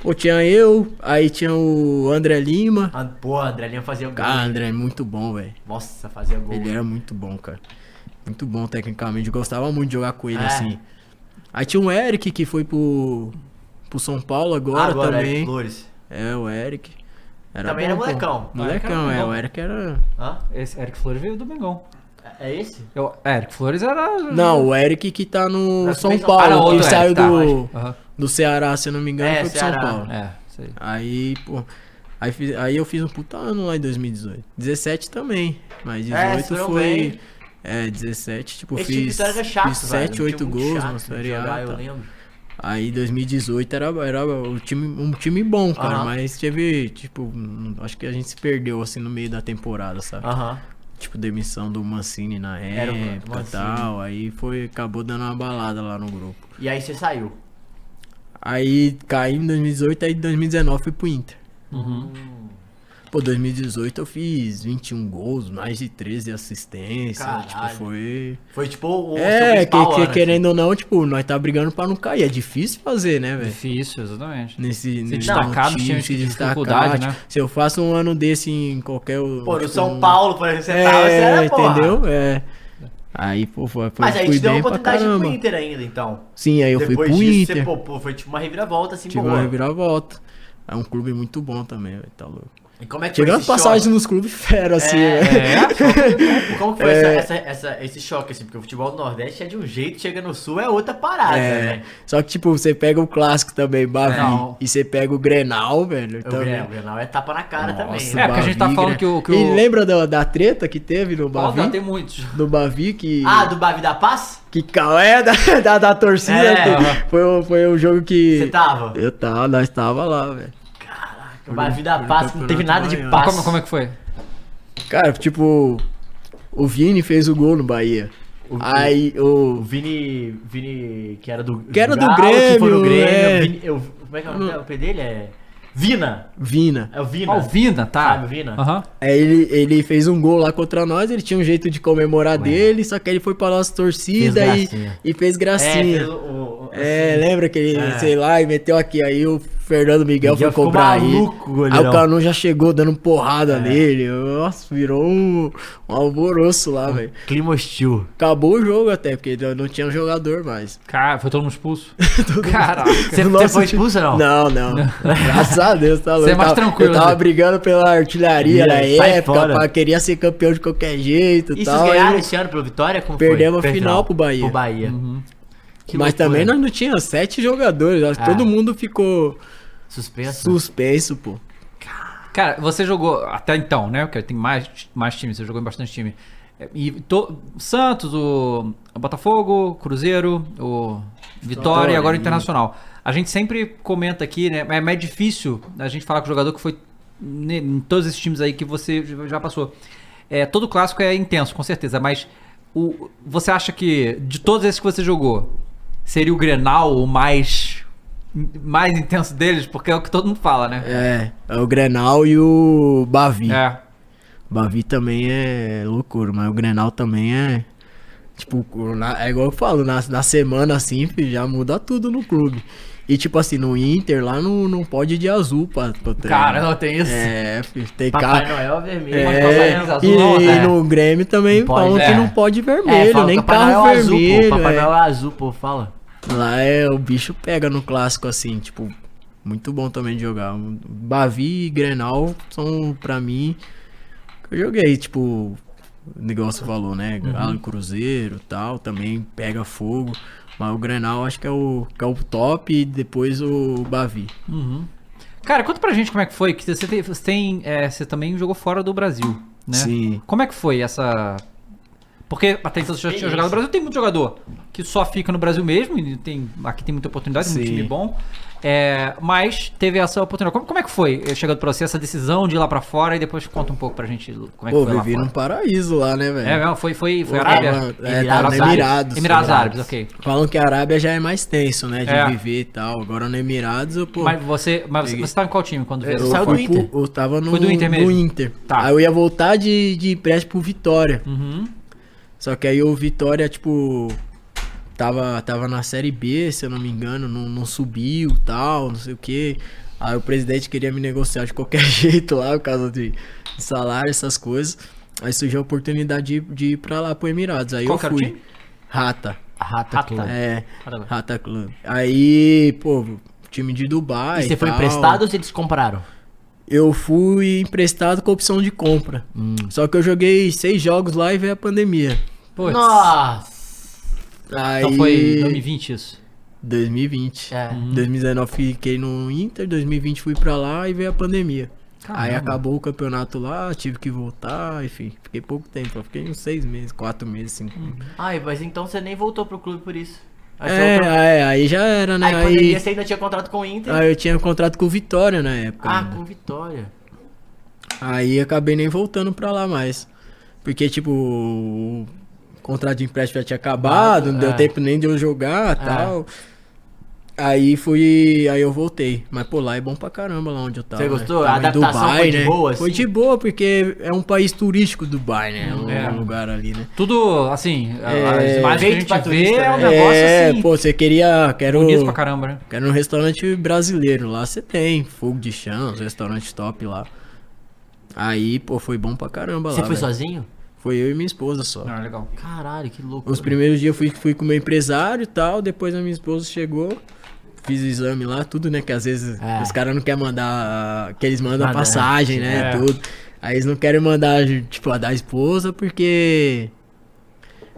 Pô, tinha eu, aí tinha o André Lima. Ah, Pô, André Lima fazia gol. Cara, André é muito bom, velho. Nossa, fazia gol. Ele era muito bom, cara. Muito bom tecnicamente. Eu gostava muito de jogar com ele, É. assim. Aí tinha o Eric, que foi pro, pro São Paulo agora, Agora, também. Eric Flores. É, o Eric. Era Também bom, era pô. molecão. Molecão, Ah, é. era bom. O Eric era. Hã? Esse Eric Flores veio do Mengão. É é esse? Eu, é, Eric Flores era. Não, o Eric que tá no Mas São Paulo, Ah, que outro saiu Eric, tá, do, Aham. do Ceará, se eu não me engano, É, foi pro Ceará. São Paulo. É, sei. Aí, pô. Aí, fiz- aí eu fiz um puta ano lá em 2018. 17 também. Mas É, 18 foram foi. bem. É, 17, tipo, Esse de fiz, Vitória era chato, fiz velho. 7, Um 8 time muito gols chato de jogar, Eu tá. lembro. Aí 2018 era, era o time, um time bom, cara. Mas teve, tipo, acho que a gente se perdeu assim no meio da temporada, sabe? Aham. Tipo, demissão do Mancini na Era época e tal. Aí foi, acabou dando uma balada lá no grupo. E aí você saiu. Aí caí em 2018, aí em 2019 fui pro Inter. Uhum. Pô, 2018 eu fiz 21 gols, mais de 13 assistências. Caralho. Tipo, foi. Foi tipo o seu É, que, que- ano, querendo ou não, tipo, nós tá brigando pra não cair. É difícil fazer, né, velho? Difícil, exatamente. Nesse, nesse destacar time, se de destacar. dificuldade, tipo, né? Se eu faço um ano desse em qualquer. assim. Pô, no tipo, São um- Paulo, por exemplo, você tava, você É, era porra. entendeu? É. Aí, pô, foi, foi, Mas aí fui te deu uma oportunidade pro Inter ainda, então. Sim, aí eu Depois fui pro disso, Inter. Você, pô, pô, foi tipo uma reviravolta assim, tive boa. uma reviravolta. É um clube muito bom também, velho, tá louco. E como é que Tirando passagem choque? nos clubes fera, assim, É, né? Como- Como que foi [LAUGHS] É. essa, essa- essa- esse choque, assim? Porque o futebol do Nordeste é de um jeito, chega no Sul é outra parada, É, né? Só que, tipo, você pega o clássico também, Bavi, Não. e você pega o Grenal, velho. O também. Grenal, o Grenal é tapa na cara também. Nossa, né? É, porque a gente tá Bavi, falando que o- que E o- lembra da, da treta que teve no Bavi? Ó, tem muitos. Do Bavi que... Ah, do Bavi da Paz? Que cal é da, [LAUGHS] da, da torcida. É, foi, o- foi um jogo que... Você tava? Eu tava, nós tava lá, velho. O Bavi da Paz não teve nada de paz. Como, como é que foi? Cara, tipo, o Vini fez o gol no Bahia. O- Aí O o. Vini, Vini, que era do Que era do Galo, que foi no Grêmio, Grêmio. é. Vini, eu, como é que é o nome dele? É Vina. Vina. É o Vina. Alvina, tá. Sabe o Vina? Aham. Aí ele, ele fez um gol lá contra nós, ele tinha um jeito de comemorar dele, só que ele foi pra nossa torcida Fez e, e fez É, gracinha. fez o, o- É, assim. lembra que ele, É. sei lá, e meteu aqui, aí o Fernando Miguel, Miguel foi cobrar maluco, aí. goleirão. Aí o Canu já chegou dando porrada É. nele. Nossa, virou um, um alvoroço lá, velho. Clima hostil. Acabou o jogo até, porque não tinha jogador mais. [LAUGHS] Cara, foi todo mundo expulso. [LAUGHS] Caraca. Você, você foi expulso ou não? Não, não. Graças a Deus, tá louco. Você é mais tranquilo, Eu tava né? brigando pela artilharia na época, pá, queria ser campeão de qualquer jeito E e vocês tal. ganharam esse ano pelo Vitória? Como Perdemos foi? a final pro Bahia. Pro Bahia. Que Mas loucura. também nós não tinha sete jogadores. acho que Ah. Todo mundo ficou Suspenso. suspenso, pô. Cara, você jogou até então, né? Porque tem mais, mais times, você jogou em bastante time. E to- Santos, o, o Botafogo, Cruzeiro, o Vitória e agora o e- Internacional. A gente sempre comenta aqui, né? É mais difícil a gente falar com o jogador que foi em todos esses times aí que você já passou. É, todo clássico é intenso, com certeza, mas o, você acha que de todos esses que você jogou, seria o Grenal o mais, mais intenso deles? Porque é o que todo mundo fala, né? É, é o Grenal e o Bavi. É. Bavi também é loucura, mas o Grenal também é. Tipo, é igual eu falo, na, na semana assim, filho, já muda tudo no clube. E tipo assim, no Inter lá não, não pode ir de azul pra, pra treinar. Cara, não tem isso. É, filho, tem Papai cara. Noel vermelho. É, Papai Noel e, azul, e né? no Grêmio também Não pode, falam que é. não pode É, vermelho, fala nem Papai carro Noel é azul, vermelho. pô. Papai é. Noel é azul, pô, fala. Lá é, o bicho pega no clássico assim, tipo, muito bom também de jogar. Bavi e Grenal são pra mim. Eu joguei, tipo, o negócio falou, né? Galo e Cruzeiro e tal, também pega fogo. Mas o Grenal acho que é o, que é o top e depois o Bavi. Cara, conta pra gente como é que foi, que você tem, você, tem, é, você também jogou fora do Brasil, né? Sim. Como é que foi essa... Porque até então você já tinha jogado no Brasil, tem muito jogador que só fica no Brasil mesmo, e tem, aqui tem muita oportunidade, tem muito Sim. time bom, é, mas teve essa oportunidade. Como, como é que foi chegando pra você essa decisão de ir lá pra fora e depois conta um pouco pra gente como é que Pô, foi lá vivi fora. num paraíso lá, né, velho? É, mesmo? foi, foi, foi Pô, Arábia? É, Emirados tava no Árabes. Emirados. Emirados Emirados. Árabes, ok. Falam que a Arábia já é mais tenso, né? De É. viver e tal. Agora no Emirados, eu, pô. Mas você, mas você, Peguei. você tava em qual time quando veio? Eu saiu do Inter? pro- eu tava no, Foi do Inter no mesmo? Inter. Tá. Aí eu ia voltar de, de empréstimo pro Vitória. Uhum. Só que aí o Vitória, tipo, tava, tava na Série B, se eu não me engano, não, não subiu tal, não sei o que. Aí o presidente queria me negociar de qualquer [LAUGHS] jeito lá, por causa de, de salário, essas coisas. Aí surgiu a oportunidade de, de ir pra lá pro Emirados. Aí Qual eu fui. Rata. Rata, Rata. Club. É, Caramba. Rata Club. Aí, pô, time de Dubai. E você foi tal. emprestado ou eles compraram? Eu fui emprestado com opção de compra. Hum. Só que eu joguei seis jogos lá e veio a pandemia. Putz. Nossa! Aí, Então foi 2020 isso. 2020. É. 2019 fiquei no Inter, 2020 fui pra lá e veio a pandemia. Aí Caramba. acabou o campeonato lá, tive que voltar, enfim. Fiquei pouco tempo, fiquei uns seis meses, quatro meses, cinco. Ai, mas então você nem voltou pro clube por isso. Aí É, voltou- é, aí já era, né? Aí, Aí, pandemia, você ainda tinha contrato com o Inter. aí eu tinha contrato com o Vitória na época. ah, né? com Vitória. Aí acabei nem voltando pra lá mais. Porque, tipo, o contrato de empréstimo já tinha acabado, não deu É. tempo nem de eu jogar e tal. Aí fui. Aí eu voltei. Mas, pô, lá é bom pra caramba lá onde eu tava. Você né? gostou? A Tava em adaptação foi de boa, Foi assim? de boa, porque é um país turístico Dubai, né? Um É. lugar ali, né? Tudo, assim, É, as imagens que a gente vê turista, é um né? negócio é, assim, pô, você queria. Quero. bonito pra caramba, né? Quero um restaurante brasileiro. Lá você tem fogo de chão, os restaurantes top lá. Aí, pô, foi bom pra caramba Você lá. foi velho. sozinho? Foi eu e minha esposa só. É legal. Caralho, que louco. Os primeiros dias eu fui, fui com o meu empresário e tal, depois a minha esposa chegou, fiz o exame lá, tudo, né? Que às vezes É. os caras não querem mandar. Que eles mandam Manda, passagem, né? né? É. Tudo. Aí eles não querem mandar, tipo, a da esposa, porque.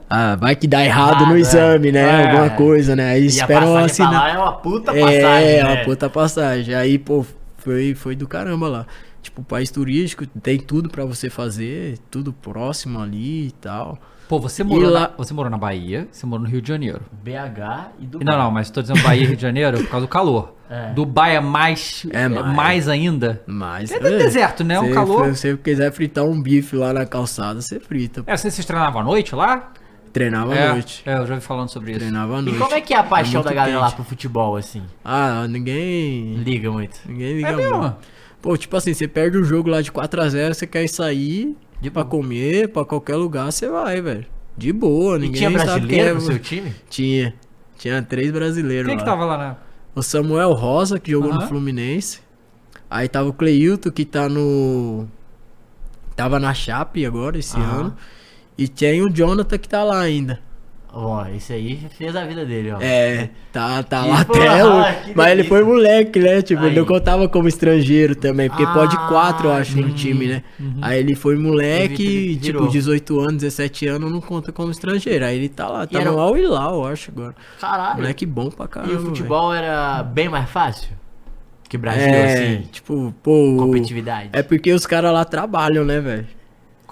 Ah, vai que dá errado Errado, no é. exame, né? É. Alguma coisa, né? Aí E a esperam assinar. lá é uma puta passagem, É, né? uma puta passagem. Aí, pô, foi, foi do caramba lá. Tipo, país turístico, tem tudo pra você fazer, tudo próximo ali e tal. Pô, você morou, E na, lá- você morou na Bahia, você morou no Rio de Janeiro. BH e do Não, não, mas tô dizendo Bahia e Rio de Janeiro por causa do calor. É. Dubai é mais, É é mais. mais ainda. Mas. É do deserto, né? Um Se calor. Se você quiser fritar um bife lá na calçada, você frita. É, você se treinava à noite lá? Treinava é, à noite. É, eu já ouvi falando sobre isso. Treinava à E noite. como é que é a paixão muito da galera lá quente. pro futebol, assim? Ah, ninguém. Liga muito. Ninguém liga É mesmo? Pô, tipo assim, você perde o jogo lá de 4x0, você quer sair De pra comer, pra qualquer lugar, você vai, velho. De boa, E ninguém tinha sabe brasileiro no é. seu time? Tinha. Tinha três brasileiros Quem lá. que tava lá na. O Samuel Rosa, que jogou Aham. no Fluminense. Aí tava o Cleilton, que tá no. Tava na Chape agora, esse Aham. ano. E tem o Jonathan que tá lá ainda. Ó, esse aí fez a vida dele, ó. É, tá, tá lá porra, até que Mas ele foi moleque, né? Tipo, ele não Aí. contava como estrangeiro também. Porque pode Ah, quatro, eu acho, no time, né? Uhum. Aí ele foi moleque, Ele tipo, virou. 18 anos, 17 anos, não conta como estrangeiro. Aí ele tá lá, tá era no Al Hilal, eu acho, agora. Caralho. Moleque bom pra caramba. e o futebol era bem mais fácil? Que Brasil. É, assim, tipo, pô. competitividade. É porque os caras lá trabalham, né, velho?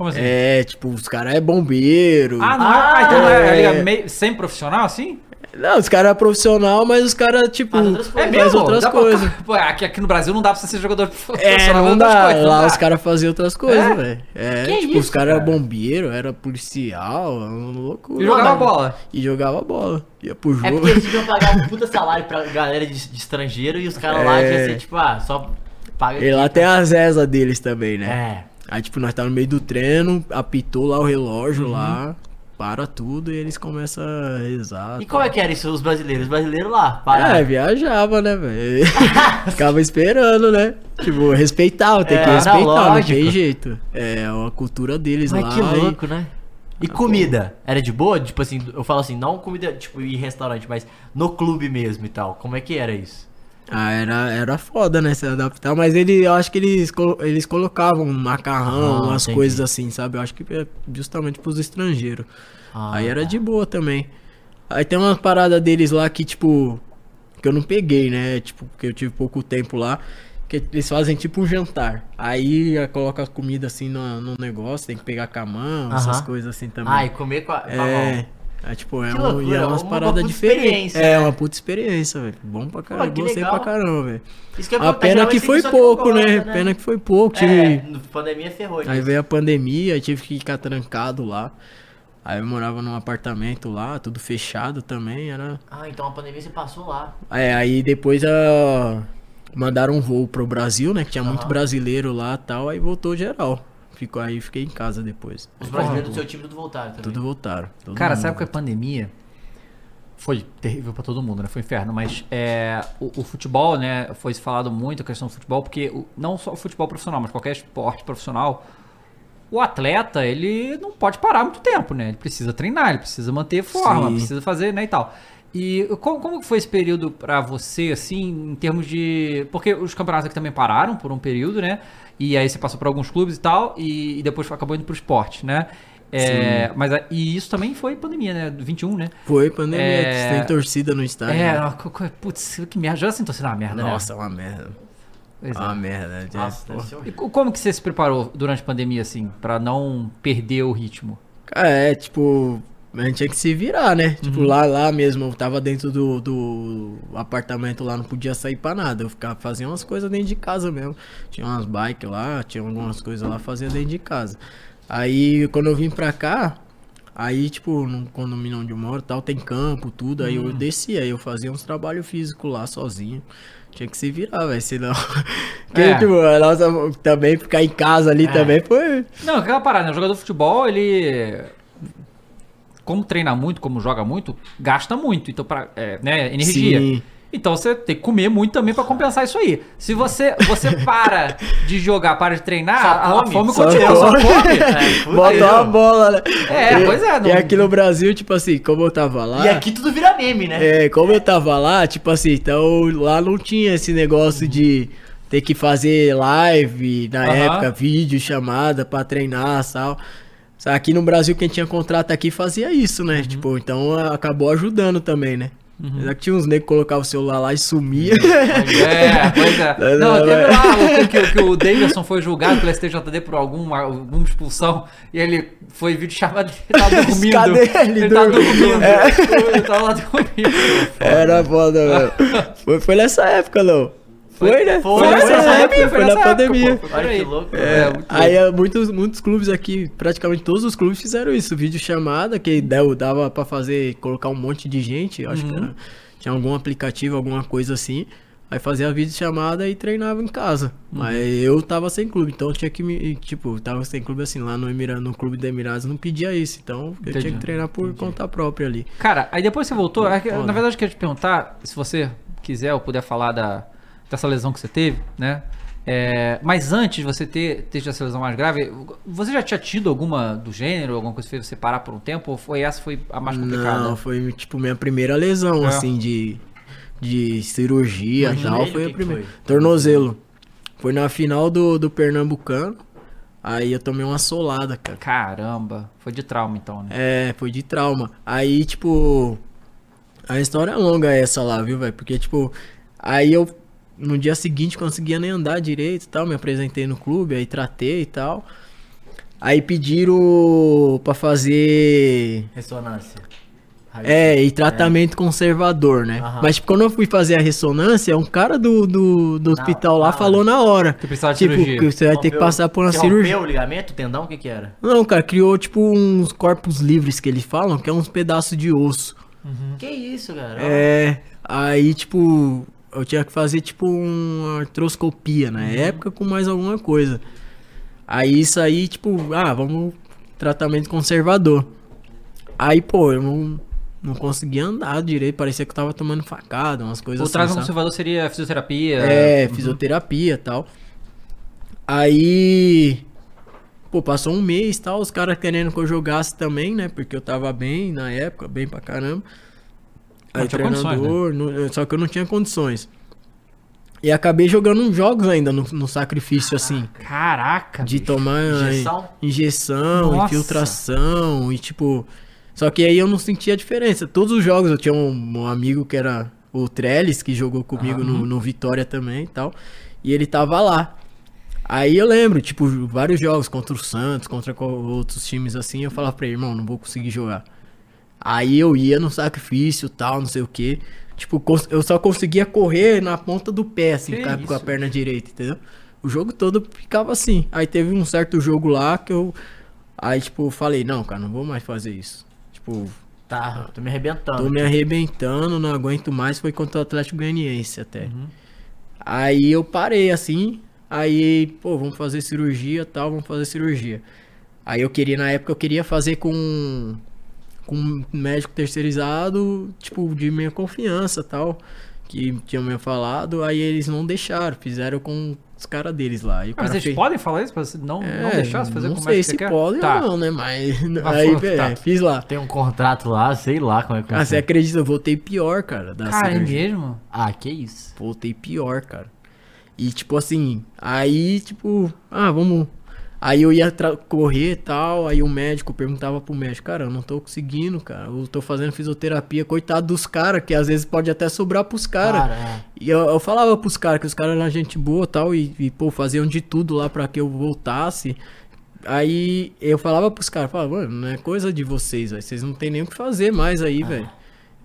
Como assim? É, tipo, os caras é bombeiro. Ah, não é? Ah, Ah, então não é, é. liga meio, sem profissional assim? Não, os caras é profissional, mas os caras, tipo, Faz outras coisas. É faz mesmo? outras pra- coisas. Pô, aqui, aqui no Brasil não dá pra você ser jogador É, profissional não de outras dá. coisas, não Lá dá. os caras faziam outras coisas, É? velho. É, Que tipo, isso, os caras eram bombeiro, era policial, uma loucura. E jogava Não, bola. E jogava bola. Ia pro É jogo. porque eles deviam pagar um puta salário pra galera de, de estrangeiro e os caras lá É. tinham ser tipo, ah, só paga E lá tem as ESA deles também, né? É. Aí, tipo, nós tá no meio do treino, apitou lá o relógio Uhum. lá, para tudo e eles começam a rezar. E como é que era isso, os brasileiros? Os brasileiros lá, pararam. É, viajava, né, velho? [LAUGHS] Ficava esperando, né? Tipo, respeitava, tem É, que respeitar, não tem jeito. É a cultura deles Mas lá. que e- louco, né? E comida? Era de boa? Tipo assim, eu falo assim, não comida, tipo, em restaurante, mas no clube mesmo e tal. Como é que era isso? Ah, era, era foda, né, se adaptar, mas ele, eu acho que eles, eles colocavam um macarrão, Ah, umas entendi. coisas assim, sabe? Eu acho que é justamente pros estrangeiros. Ah, Aí era tá. de boa também. Aí tem uma parada deles lá que, tipo, que eu não peguei, né? Tipo, porque eu tive pouco tempo lá. Que eles fazem tipo um jantar. Aí coloca a comida assim no, no negócio, tem que pegar com a mão, essas coisas assim também. Ah, e comer com a, mão. É. É tipo, é, Que um, loucura, e é umas uma paradas diferentes. É, né? uma puta experiência, velho. Bom pra caramba. que Gostei legal. pra caramba, velho. Que é A pena que foi que pouco, não né? gosta, Pena que foi pouco. Tive... É, pandemia ferrou. Aí nisso. veio a pandemia, aí tive que ficar trancado lá. Aí eu morava num apartamento lá, tudo fechado também, era... Ah, então a pandemia você passou lá. É, aí depois ah, mandaram um voo pro Brasil, né? Que tinha muito Aham. brasileiro lá e tal, aí voltou geral. Ficou aí, fiquei em casa depois. Os brasileiros do seu time tudo voltaram também. Tudo voltaram. todo Cara, essa época da voltou. pandemia foi terrível pra todo mundo, né? Foi um inferno. Mas é, o, o futebol, né? Foi se falado muito a questão do futebol, porque o- não só o futebol profissional, mas qualquer esporte profissional, o atleta, ele não pode parar muito tempo, né? Ele precisa treinar, ele precisa manter forma, Sim. precisa fazer, né, e tal. E como, como que foi esse período pra você, assim, em termos de... Porque os campeonatos aqui também pararam por um período, né? E aí você passou por alguns clubes e tal, e, e depois acabou indo pro esporte, né? É, mas a- e isso também foi pandemia, né? Do 21, né? Foi pandemia, É, tem torcida no estádio. É, né? putz, que merda. Já sentou assim, uma merda, Nossa, é uma merda. né? Pois É é. uma merda. né? Ser E como que você se preparou durante a pandemia, assim, pra não perder o ritmo? Cara, é, tipo, a gente tinha que se virar, né? Tipo, Uhum. lá, lá mesmo, eu tava dentro do, do apartamento lá, não podia sair pra nada. Eu ficava, fazia umas coisas dentro de casa mesmo. Tinha umas bikes lá, tinha algumas coisas lá, fazia dentro de casa. Aí, quando eu vim pra cá, aí, tipo, no condomínio onde eu moro e tal, tem campo, tudo. Aí Hum. eu descia, aí eu fazia uns trabalhos físicos lá sozinho. Tinha que se virar, velho, senão... [LAUGHS] Porque, É. tipo, a nossa, também ficar em casa ali É. também foi... Não, aquela parada, né? O jogador de futebol, ele. Como treina muito, como joga muito, gasta muito. Então, pra, é, né? Energia. Sim. Então você tem que comer muito também pra compensar isso aí. Se você, você [LAUGHS] para de jogar, para de treinar, Só a, a fome Só continua, só come. [LAUGHS] come. É, Bota uma bola, né? É, E- pois é, não- E aqui no Brasil, tipo assim, como eu tava lá. E aqui tudo vira meme, né? É, como eu tava lá, tipo assim, então lá não tinha esse negócio de ter que fazer live na época, vídeo, chamada pra treinar e tal. Aqui no Brasil, quem tinha contrato aqui fazia isso, Uhum. né? Tipo, então acabou ajudando também, né? Apesar que tinha uns negros que colocavam o celular lá e sumia. É, pois é. Não, teve é. lá o, que, que o Davidson foi julgado pelo STJD por alguma, alguma expulsão e ele foi vídeo chamado ele tava [LAUGHS] dormindo. Cadê ele? Ele tava Dormindo. É. Ele tava lá dormindo. Era foda, velho. Foi, foi nessa época, não. Foi, né? Foi, nessa foi nessa época, foi, na época, pandemia. foi Olha aí. que louco. É, muito Aí louco. muitos, muitos clubes aqui, praticamente todos os clubes fizeram isso, vídeo chamada, que deu- dava pra fazer, colocar um monte de gente, acho Uhum. que era, tinha algum aplicativo, alguma coisa assim, aí fazia a vídeo chamada e treinava em casa. Uhum. Mas eu tava sem clube, então eu tinha que me, tipo, tava sem clube assim, lá no Emira, no clube do Emirados não pedia isso, então eu Entendi, tinha que treinar por conta própria ali. Cara, aí depois você voltou. é na verdade, eu queria te perguntar, se você quiser ou puder falar da, dessa lesão que você teve, né? É, mas antes de você ter, ter essa lesão mais grave, você já tinha tido alguma do gênero, alguma coisa que fez você parar por um tempo? Ou foi essa foi a mais complicada? Não, foi tipo minha primeira lesão, É. assim, de, de cirurgia e tal. Foi o a primeira. foi? Tornozelo. Foi na final do, do Pernambucano. Aí eu tomei uma solada, cara. Caramba, foi de trauma então, né? É, foi de trauma. Aí, tipo. A história é longa essa lá, viu, velho? Porque, tipo. Aí eu. No dia seguinte conseguia nem andar direito e tal. Me apresentei no clube, aí tratei e tal. Aí pediram pra fazer. Ressonância. É, e tratamento conservador, né? Aham. Mas tipo, quando eu fui fazer a ressonância, um cara do, do, do Na- hospital lá na falou na hora. Que precisava de tipo, cirurgia. que você vai ter que Rompeu- passar por uma cirurgia. rompeu o ligamento, o tendão, o que que era? Não, cara, criou tipo uns corpos livres que eles falam, que é uns pedaços de osso. Que isso, cara? É, aí tipo, eu tinha que fazer tipo uma artroscopia na época com mais alguma coisa. Aí isso aí, tipo, ah, vamos tratamento conservador. Aí, pô, eu não, não conseguia andar direito, parecia que eu tava tomando facada, umas coisas O assim. trauma sabe? conservador seria fisioterapia? É, fisioterapia e tal. Aí. Pô, passou um mês e tal, os caras querendo que eu jogasse também, né? Porque eu tava bem na época, bem pra caramba. Aí tinha condições, né? treinador, não- só que eu não tinha condições. E acabei jogando uns jogos ainda no, no sacrifício, assim. Caraca, De bicho. tomar Injeção? injeção, Nossa. infiltração e tipo. Só que aí eu não sentia a diferença. Todos os jogos eu tinha um, um amigo que era o Trellis, que jogou comigo no, no Vitória também e tal. E ele tava lá. Aí eu lembro, tipo, vários jogos contra o Santos, contra co- outros times assim, eu falava pra ele, irmão, não vou conseguir jogar. Aí eu ia no sacrifício tal, não sei o que. Tipo, eu só conseguia correr na ponta do pé, assim, Que com a, perna direita, entendeu? O jogo todo ficava assim. Aí teve um certo jogo lá que eu. Aí, tipo, falei, não, cara, não vou mais fazer isso. Tipo, Tá, tô me arrebentando. tô me arrebentando, não aguento mais. Foi contra o Atlético Goianiense até. Aí eu parei assim. Aí, pô, vamos fazer cirurgia tal, vamos fazer cirurgia. Aí eu queria, na época, eu queria fazer com. Com um médico terceirizado, tipo, de minha confiança tal. Que tinham me falado. Aí eles não deixaram, fizeram com os caras deles lá. Ah, Mas eles fez- podem falar isso pra você não, não É, deixar você fazer não como sei é que se você quer? pode tá. ou não, né? Mas [LAUGHS] Ah, aí, é, tá. fiz lá. Tem um contrato lá, sei lá como é que Ah, você acredita? Eu voltei pior, cara, da Cara, é mesmo? Ah, que isso. Voltei pior, cara. E tipo assim, aí tipo, ah, vamos. Aí eu ia correr e tal, aí o médico perguntava pro médico, cara, eu não tô conseguindo, cara. Eu tô fazendo fisioterapia, coitado dos caras, que às vezes pode até sobrar pros caras. Cara, é. E eu, eu falava pros caras que os caras eram gente boa e tal, e, e, pô, faziam de tudo lá pra que eu voltasse. Aí eu falava pros caras, falava, mano, não é coisa de vocês, velho. Vocês não tem nem o que fazer mais aí, velho.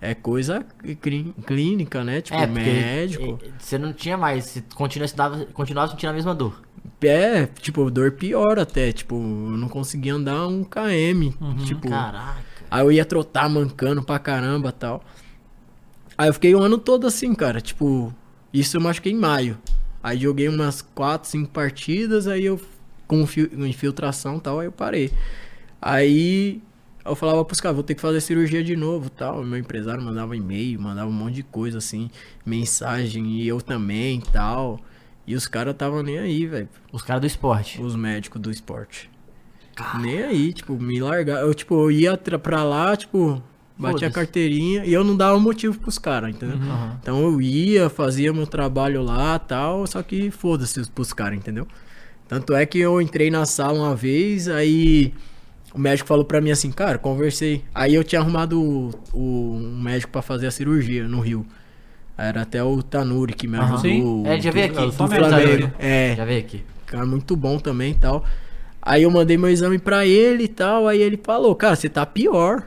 É coisa clí- clínica, né? Tipo, É, médico. você não tinha mais, você continua, continuava, continuava sentindo a mesma dor. É, tipo, dor pior até. Tipo, eu não conseguia andar um km. Tipo, Caraca. aí eu ia trotar mancando pra caramba tal. Aí eu fiquei o ano todo assim, cara. Tipo, isso eu machuquei em maio. Aí joguei umas 4, 5 partidas, aí eu com infiltração e tal, aí eu parei. Aí Aí eu falava pros caras, vou ter que fazer cirurgia de novo tal. Meu empresário mandava e-mail, mandava um monte de coisa assim, mensagem, e eu também tal. E os caras tava nem aí, velho. Os caras do esporte. Os médicos do esporte. Nem aí, tipo, me largar. Eu, tipo, eu ia pra lá, tipo, batia a carteirinha e eu não dava motivo pros caras, entendeu? Aham. Então eu ia, fazia meu trabalho lá tal, só que foda-se pros caras, entendeu? Tanto é que eu entrei na sala uma vez, aí o médico falou pra mim assim, cara, conversei. Aí eu tinha arrumado o, o- um médico pra fazer a cirurgia no Rio. Era até o Tanuri que me ajudou. Sim. É, já veio aqui. do Do Flamengo. Tanuri. É, Já veio aqui. cara muito bom também e tal. Aí eu mandei meu exame pra ele e tal, aí ele falou, cara, você tá pior.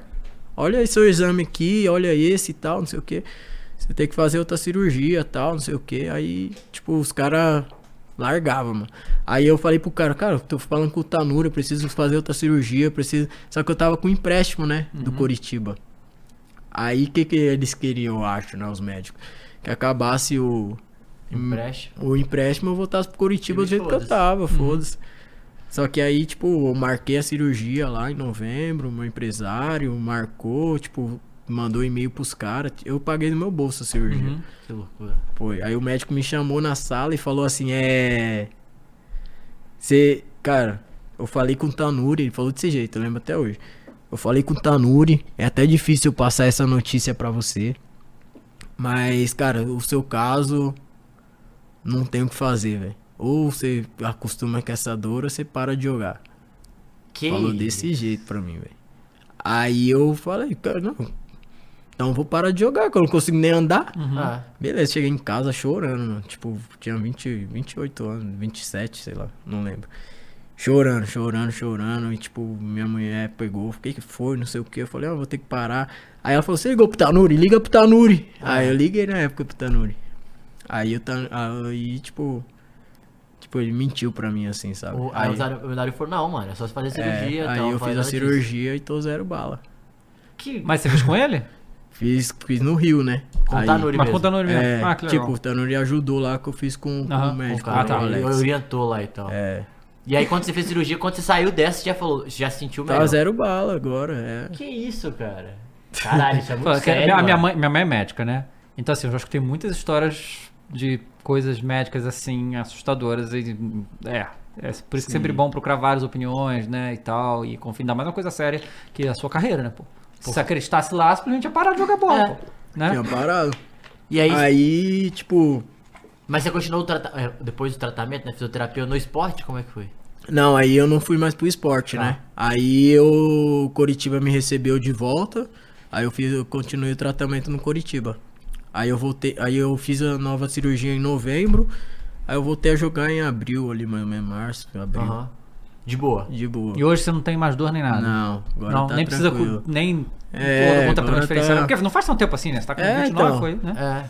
Olha aí seu exame aqui, olha esse e tal, não sei o que. Você tem que fazer outra cirurgia e tal, não sei o que. Aí, tipo, os caras largavam, mano. Aí eu falei pro cara, cara, eu tô falando com o Tanura, eu preciso fazer outra cirurgia, eu preciso... Só que eu tava com empréstimo, né, do Coritiba. Aí, o que que eles queriam, eu acho, né, os médicos? Que acabasse o... Empréstimo. O empréstimo eu voltasse pro Curitiba do jeito que eu tava, foda-se. Só que aí, tipo, eu marquei a cirurgia lá em novembro, meu empresário marcou, tipo, mandou e-mail pros caras. Eu paguei no meu bolso a cirurgia. Uhum. Que loucura. Foi. Aí o médico me chamou na sala e falou assim, é. Você. Cara, eu falei com o Tanuri, ele falou desse jeito, eu lembro até hoje. Eu falei com o Tanuri, é até difícil eu passar essa notícia pra você. Mas, cara, o seu caso não tem o que fazer, velho. Ou você acostuma com essa dor ou você para de jogar. Que Falou isso? desse jeito pra mim, velho. Aí eu falei, cara, não. Então eu vou parar de jogar, que eu não consigo nem andar. Ah, Beleza, cheguei em casa chorando, mano. Tipo, tinha 20, 28 anos, 27, sei lá, não lembro. Chorando, chorando, chorando. E tipo, minha mulher pegou, o que que foi, não sei o que. Eu falei, ó, vou ter que parar. Aí ela falou, você ligou pro Tanuri? Liga pro Tanuri. Aí eu liguei na época pro Tanuri. Aí eu, aí, tipo, tipo, ele mentiu pra mim, assim, sabe? o, aí o Dário- o Dário falou, não, mano, é só você fazer é, cirurgia. aí tal, eu fiz a cirurgia e tô zero bala. Que... Mas você fez com ele? [LAUGHS] Fiz, fiz no Rio, né? Com o Aí- Tanuri Mas mesmo. com o Tanuri mesmo. É, ah, que legal. tipo, o Tanuri ajudou lá que eu fiz com, com o médico. o cara, Ah, tá. o ele orientou lá e tal. É. E aí quando você fez cirurgia, quando você saiu dessa, você já falou, você já se sentiu melhor. Tá zero bala agora, é. Que isso, cara? Caralho, isso é muito que sério, a minha mano. mãe, minha mãe é médica, né? Então, assim, eu já escutei muitas histórias de coisas médicas, assim, assustadoras. E, é, é por isso que é sempre bom procurar várias opiniões, né, e tal. E confia, ainda mais uma coisa séria, que é a sua carreira, né, pô? Se você acreditasse lá, simplesmente ia parar de jogar bola, É. pô. Né? Tinha parado. E aí, Aí, tipo. mas você continuou o trata- é, depois do tratamento, né, fisioterapia no esporte, como é que foi? Não, aí eu não fui mais pro esporte, Tá. né? Aí eu. Coritiba me recebeu de volta. Aí eu fiz, eu continuei o tratamento no Coritiba. Aí eu voltei. Aí eu fiz a nova cirurgia em novembro. Aí eu voltei a jogar em abril ali, mais março, abril. Aham. De boa. De boa. E hoje você não tem mais dor nem nada. Não, agora não, tá nem precisa tranquilo. cu- nem É, conta pra transferência. tá- Porque não faz tanto tempo assim, né? Você tá com É, 29, então. foi, né? É.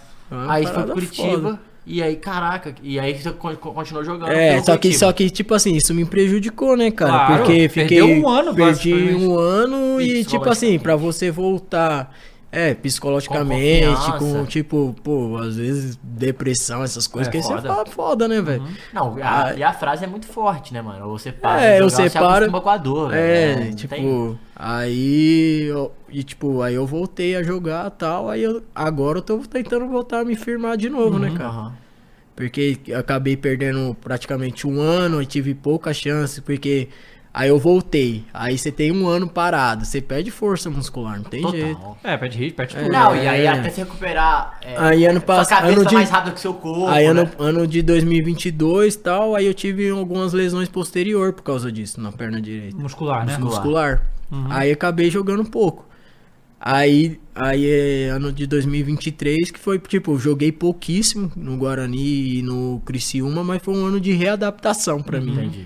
Aí foi Curitiba. foda. E aí, caraca, e aí você con- con- continuou jogando. É, pelo só que, só que, tipo assim, isso me prejudicou, né, cara? Claro, Porque fiquei. um ano, Perdi um ano e, tipo assim, pra você voltar. É, psicologicamente, Com com, tipo, pô, às vezes depressão, essas coisas, É, que você fala foda, né, velho? Não, a- e a frase é muito forte, né, mano? Você para É, jogar, você acostuma com a dor, É. Não tipo, tem- aí. eu- e tipo, aí eu voltei a jogar e tal. Aí eu, agora eu tô tentando voltar a me firmar de novo, né, cara? Aham. Porque eu acabei perdendo praticamente um ano e tive pouca chance, porque aí eu voltei. Aí você tem um ano parado, você perde força muscular, não tem jeito. Total. É, perde ritmo, perde tudo. Não, e aí É. até se recuperar. É, Aí ano Sua passado- cabeça ano de- mais rápido que seu corpo. Aí ano, né? ano de 2022 e tal, aí eu tive algumas lesões posterior por causa disso, na perna direita. Muscular, né? Muscular. Aí acabei jogando pouco. Aí, aí é ano de 2023 que foi, tipo, joguei pouquíssimo no Guarani e no Criciúma, mas foi um ano de readaptação pra mim. Entendi.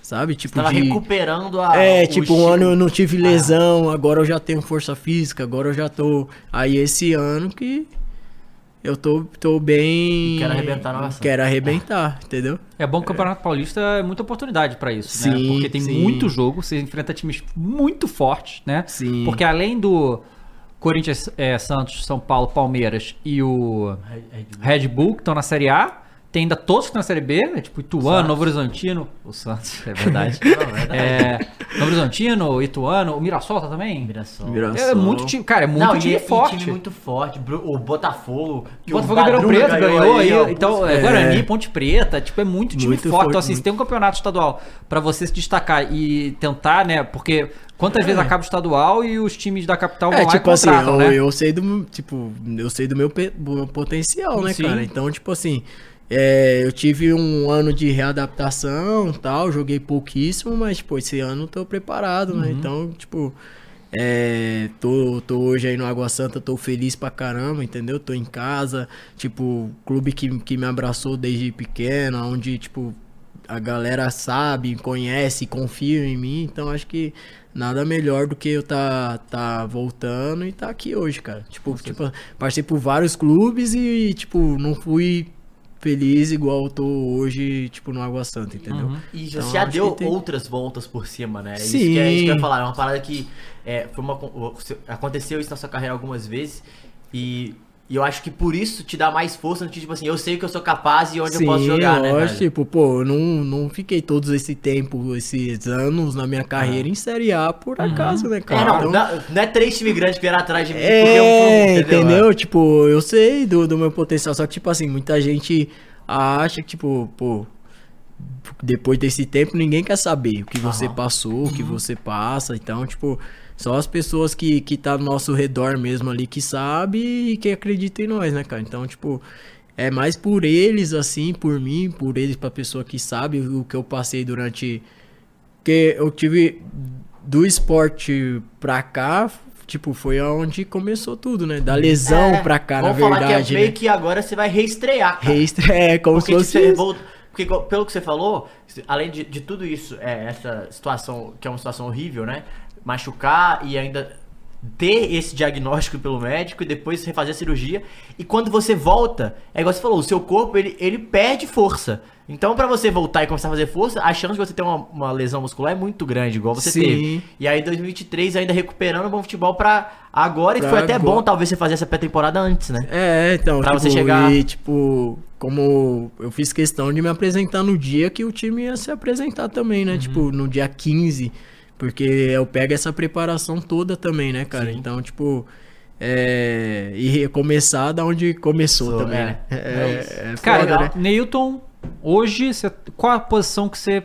Sabe? Tipo, Tava de... recuperando a. É, o tipo, um ano eu não tive lesão, agora eu já tenho força física, agora eu já tô. Aí esse ano que eu tô, tô bem. Quero arrebentar na nação. Quero arrebentar, entendeu? É bom que o Campeonato Paulista é muita oportunidade pra isso, né? Sim, Porque tem sim. muito jogo, você enfrenta times muito fortes, né? Sim. Porque além do Corinthians, é, Santos, São Paulo, Palmeiras e o Red Bull, que estão na Série A, tem ainda todos que estão na Série B, né? Tipo Ituano, Novo Horizontino. O Santos, [LAUGHS] é verdade. é, Novo Horizontino, Ituano, o Mirassol tá também? Mirassol. Mirassol. É muito time, cara, é muito Não, time e, é- e forte. time muito forte. O Botafogo. que O Botafogo Ribeirão Preto ganhou, aí, então é, É. Guarani, Ponte Preta, tipo, é muito time Muito forte. forte, Então, assim, se muito. tem um campeonato estadual pra você se destacar e tentar, né, porque quantas vezes acaba o estadual e os times da capital vão É, lá tipo e assim, eu, né? eu sei do tipo, eu sei do meu, meu potencial, né, Sim. cara? Então, tipo assim, é, eu tive um ano de readaptação, tal, joguei pouquíssimo, mas tipo, esse ano eu tô preparado, né? Uhum. Então, tipo, é, tô, tô hoje aí no Água Santa, tô feliz pra caramba, entendeu? Tô em casa, tipo, clube que, que me abraçou desde pequeno, onde, tipo, a galera sabe, conhece, confia em mim, então acho que nada melhor do que eu tá, tá voltando e tá aqui hoje, cara. Tipo, tipo, passei por vários clubes e, tipo, não fui feliz igual eu tô hoje, tipo, no Água Santa, entendeu? Uhum. E Então, você já deu tem- outras voltas por cima, né? Isso Sim. que, é, isso que eu ia falar. É uma parada que é, foi uma, aconteceu isso na sua carreira algumas vezes. E, e eu acho que por isso te dá mais força no tipo assim, eu sei que eu sou capaz e onde eu posso jogar, né? lógico, tipo, pô, eu não, não fiquei todos esse tempo, esses anos na minha carreira em Série A por acaso, né, É, cara? não, Então- não, não é três times grandes que vieram atrás de mim É, porque eu fui, entendeu? Tipo, eu sei do, do meu potencial, só que, tipo assim, muita gente acha que, tipo, pô, depois desse tempo ninguém quer saber o que você passou, o que você passa, então, tipo, só as pessoas que, que tá no nosso redor mesmo ali que sabe e que acreditam em nós, né, cara? Então, tipo, é mais por eles, assim, por mim, por eles, pra pessoa que sabe o que eu passei durante porque eu tive do esporte pra cá, tipo, foi aonde começou tudo, né? Da lesão É, pra cá, na falar verdade. que é meio né? que agora você vai reestrear, cara. Reestra- É, como Porque, se fosse. volta- porque pelo que você falou, além de, de tudo isso, é, essa situação, que é uma situação horrível, né? Machucar e ainda ter esse diagnóstico pelo médico e depois refazer a cirurgia. E quando você volta, é igual você falou, o seu corpo ele, ele perde força. Então, pra você voltar e começar a fazer força, a chance de você ter uma, uma lesão muscular é muito grande, igual você Sim. teve. E aí, em 2023, ainda recuperando o bom futebol pra agora, e Pra foi até agora. bom talvez você fazer essa pré-temporada antes, né? É, então, Pra tipo, você chegar- e, tipo, como eu fiz questão de me apresentar no dia que o time ia se apresentar também, Uhum. né? Tipo, no dia 15, porque eu pego essa preparação toda também, né, cara? Então, tipo, é... e recomeçar da onde começou Sou, também, é. né? É É, isso. é Cara, foda, né? Neilton, hoje, qual a posição que você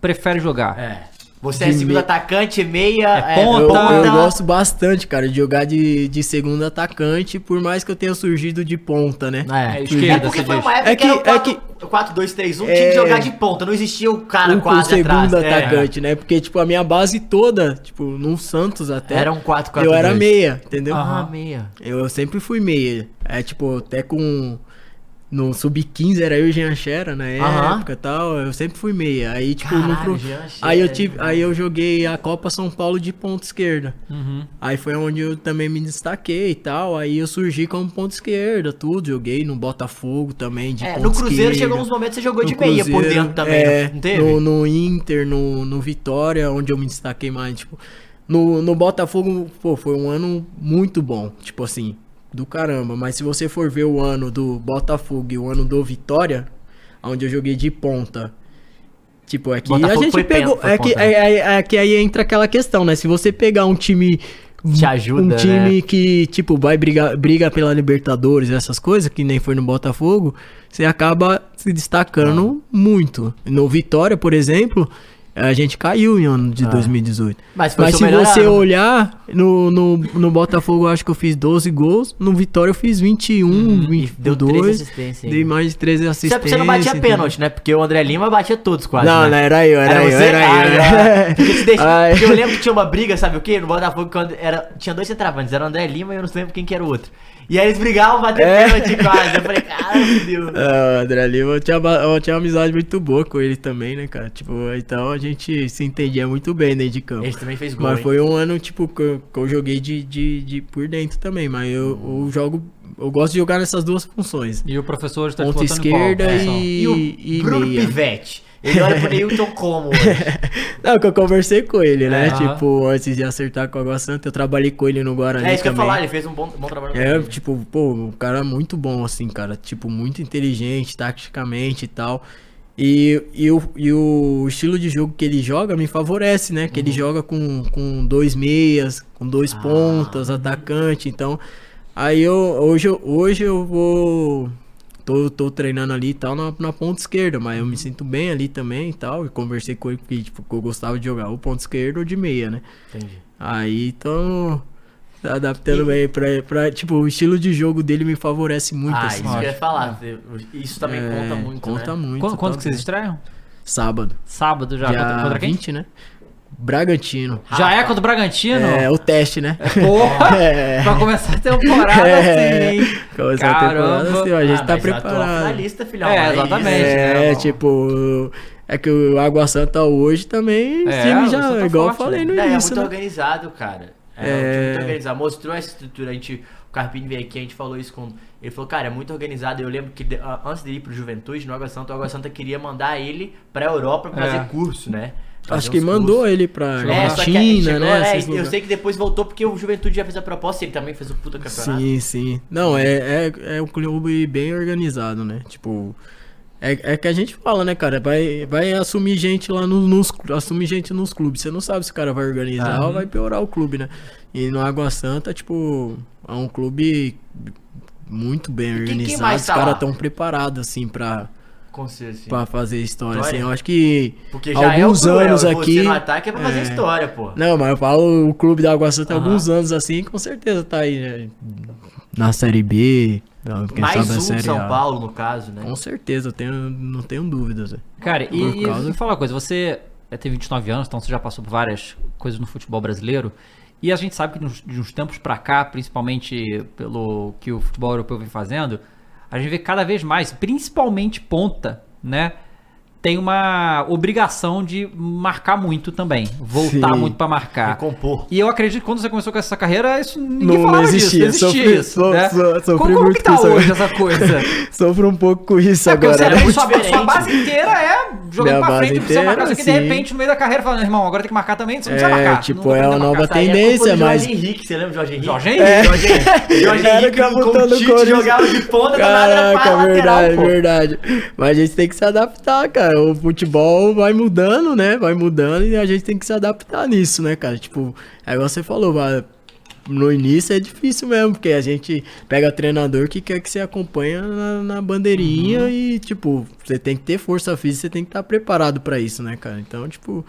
prefere jogar? É. Você é De segundo me- atacante, meia, É é, ponta. Eu, eu gosto bastante, cara, de jogar de, de segundo atacante, por mais que eu tenha surgido de ponta, né? É, É, é esquerda, porque você foi uma época É que, era que- um é 4, 4 2 3 1 É. tinha que jogar de ponta, não existia o cara Um quase segundo atrás. é. atacante, né? Porque, tipo, a minha base toda, tipo, no Santos até, Era um 4 4 eu era meia, entendeu? Ah, meia. Eu, eu sempre fui meia. É, tipo, até com... No Sub-15 era eu e o Jean Xera na Aham. época e tal, eu sempre fui meia. Aí, tipo, no Caralho, pro- Jean Xera, aí eu tive, aí eu joguei a Copa São Paulo de ponta esquerda. Uhum. Aí foi onde eu também me destaquei e tal. Aí eu surgi como ponta esquerda, tudo. Joguei no Botafogo também, de É, ponta no Cruzeiro esquerda. chegou uns momentos que você jogou No de meia por Cruzeiro, dentro também, é, não teve? No, no Inter, no, no Vitória, onde eu me destaquei mais, tipo... No, no Botafogo, pô, foi um ano muito bom, tipo assim, do caramba. Mas se você for ver o ano do Botafogo e o ano do Vitória, onde eu joguei de ponta... Tipo, é que Botafogo a gente pegou... penta, é, que, é, é- é que aí entra aquela questão, né? Se você pegar um time... Te ajuda, Um time né? que, tipo, vai brigar briga pela Libertadores, essas coisas, que nem foi no Botafogo, você acaba se destacando muito. No Vitória, por exemplo, a gente caiu em ano de 2018. Mas foi Mas se melhor você olhar, no, no, no Botafogo eu acho que eu fiz 12 gols, no Vitória eu fiz 21, Hum, e 22. deu 13 assistências Dei ainda. mais de 13 Você, assistências. você não batia entendeu? pênalti, né? Porque o André Lima batia todos quase. Não, né? não, era eu, era, eu, você? era eu. Ah, era- Porque, deixa- porque eu lembro que tinha uma briga, sabe o quê? No Botafogo, quando era, tinha dois centravantes, era o André Lima e eu não lembro quem que era o outro. E aí eles brigavam, bater É. pênalti quase. Eu falei, cara, meu Deus. Ah, o André Lima, eu tinha, eu tinha uma amizade muito boa com ele também, né, cara? Tipo, então a gente se entendia muito bem dentro de campo. Ele também fez gol, Mas hein? foi um ano, tipo, que eu, que eu joguei de, de, de por dentro também. Mas eu, eu jogo. Eu gosto de jogar nessas duas funções. E o professor está Ponta em qual esquerda posição? e, E o e Bruno meia. Pivetti. Ele olha pro Neilton como. [LAUGHS] Não, que eu conversei com ele, né? É. tipo, antes de acertar com a Água Santa, eu trabalhei com ele no Guarani É isso que eu ia falar, ele fez um bom, bom trabalho. É, tipo, pô, um cara muito bom, assim, cara. Tipo, muito inteligente, taticamente e tal. E, e, o, e o estilo de jogo que ele joga me favorece, né? Que ele joga com, com dois meias, com dois pontas, atacante. Então, aí eu hoje, eu- hoje eu vou. Tô, tô treinando ali e tal na, na ponta esquerda, mas eu me sinto bem ali também e tal. E conversei com ele que, tipo, que eu gostava de jogar o ponto esquerdo ou de meia, né? Entendi. Aí tô adaptando bem pra, pra. Tipo, o estilo de jogo dele me favorece muito, Ah, assim. isso que eu ia falar. Isso também É, conta muito, Conta né? muito. Quando, quando que vocês estreiam? Sábado. Sábado já. dia Contra, contra quem? 20, né? Bragantino. Já é contra o Bragantino? É, o teste, né? Porra! [LAUGHS] É. Pra começar a temporada É. assim, hein? Começar a temporada Caramba. assim, ó, a gente Ah, tá preparado. finalista, filhão. É, exatamente. É, né, tipo. É que o Água Santa hoje também, É, o time já, Santa igual forte, eu falei né? no é início, muito né? organizado, cara. É, É. um time muito organizado. Mostrou essa estrutura. A gente, o Carpini veio aqui, a gente falou isso com. Ele falou, cara, é muito organizado. Eu lembro que antes dele ir pro Juventude, no Água Santa, o Água Santa queria mandar ele pra Europa pra fazer É. curso, né? Acho que mandou cursos. ele pra É, Argentina, chegou, né? é, eu sei que depois voltou porque o Juventude já fez a proposta e ele também fez o puta campeonato. Sim, sim. Não, é, é, é um clube bem organizado, né? Tipo. É, é que a gente fala, né, cara? Vai, vai assumir gente lá no- nos. Assumir gente nos clubes. Você não sabe se o cara vai organizar Aham. ou vai piorar o clube, né? E no Água Santa, tipo, é um clube muito bem quem organizado. mais Os tá caras lá? estão preparados, assim, pra, Com certeza. sim. pra fazer história. História? Assim, eu acho que. Porque já alguns é o cruel, anos você aqui. no ataque é pra fazer é. história, pô. Não, mas eu falo o clube da Água Santa Aham. alguns anos assim, com certeza tá aí né? na Série B. Quem Mais sabe na um de Série São A. Paulo, no caso, né? Com certeza, eu tenho, não tenho dúvidas. velho. Cara, Por e, e causa- me fala uma coisa, você é, tem 29 anos, então você já passou por várias coisas no futebol brasileiro. E a gente sabe que nos- de uns tempos pra cá, principalmente pelo que o futebol europeu vem fazendo, a gente vê cada vez mais, principalmente ponta, né? Tem uma obrigação de marcar muito também. Voltar Sim. muito pra marcar. Recompor. E eu acredito que quando você começou com essa carreira, isso ninguém Não- não falava existia. disso, não existia Sofri- isso, so- né? so- sofri como, como que tá hoje essa coisa? [LAUGHS] Sofro um pouco com isso É agora. você, né? muito sua, sua base inteira é jogando Minha pra frente, não precisa inteira, marcar. Só que de repente, no meio da carreira, fala, irmão, agora tem que marcar também, você não precisa É, marcar. tipo, Não é uma nova marcar. É tendência, do mas- Jorge Henrique, você lembra do Jorge Henrique? Jorge Henrique? É. Jorge Henrique, [LAUGHS] Jorge Henrique com o jogava de ponta, Caraca, verdade, verdade. Mas a gente tem que se adaptar, cara. O futebol vai mudando, né? Vai mudando e a gente tem que se adaptar nisso, né, cara? Tipo, é igual você falou, vai- no início é difícil mesmo, porque a gente pega treinador que quer que você acompanhe na, na bandeirinha Uhum. e, tipo, você tem que ter força física, você tem que estar preparado pra isso, né, cara? Então, tipo,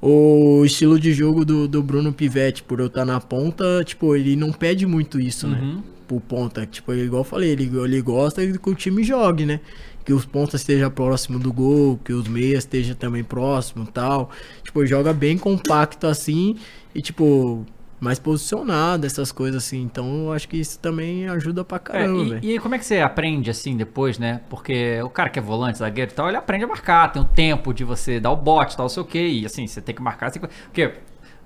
o estilo de jogo do, do Bruno Pivetti, por eu estar na ponta, tipo, ele não pede muito isso, né? Uhum. Pro ponta. Tipo, igual eu falei, ele, ele gosta que o time jogue, né? Que os pontas estejam próximo do gol, que os meias estejam também próximo tal. Tipo, joga bem compacto assim e, tipo, mais posicionado, essas coisas assim. Então, eu acho que isso também ajuda pra É, caramba, e, velho. e aí, como é que você aprende assim depois, né? Porque o cara que é volante, zagueiro e tal, ele aprende a marcar, tem o tempo de você dar o bote, tal, sei o quê, e assim, você tem que marcar assim. Porque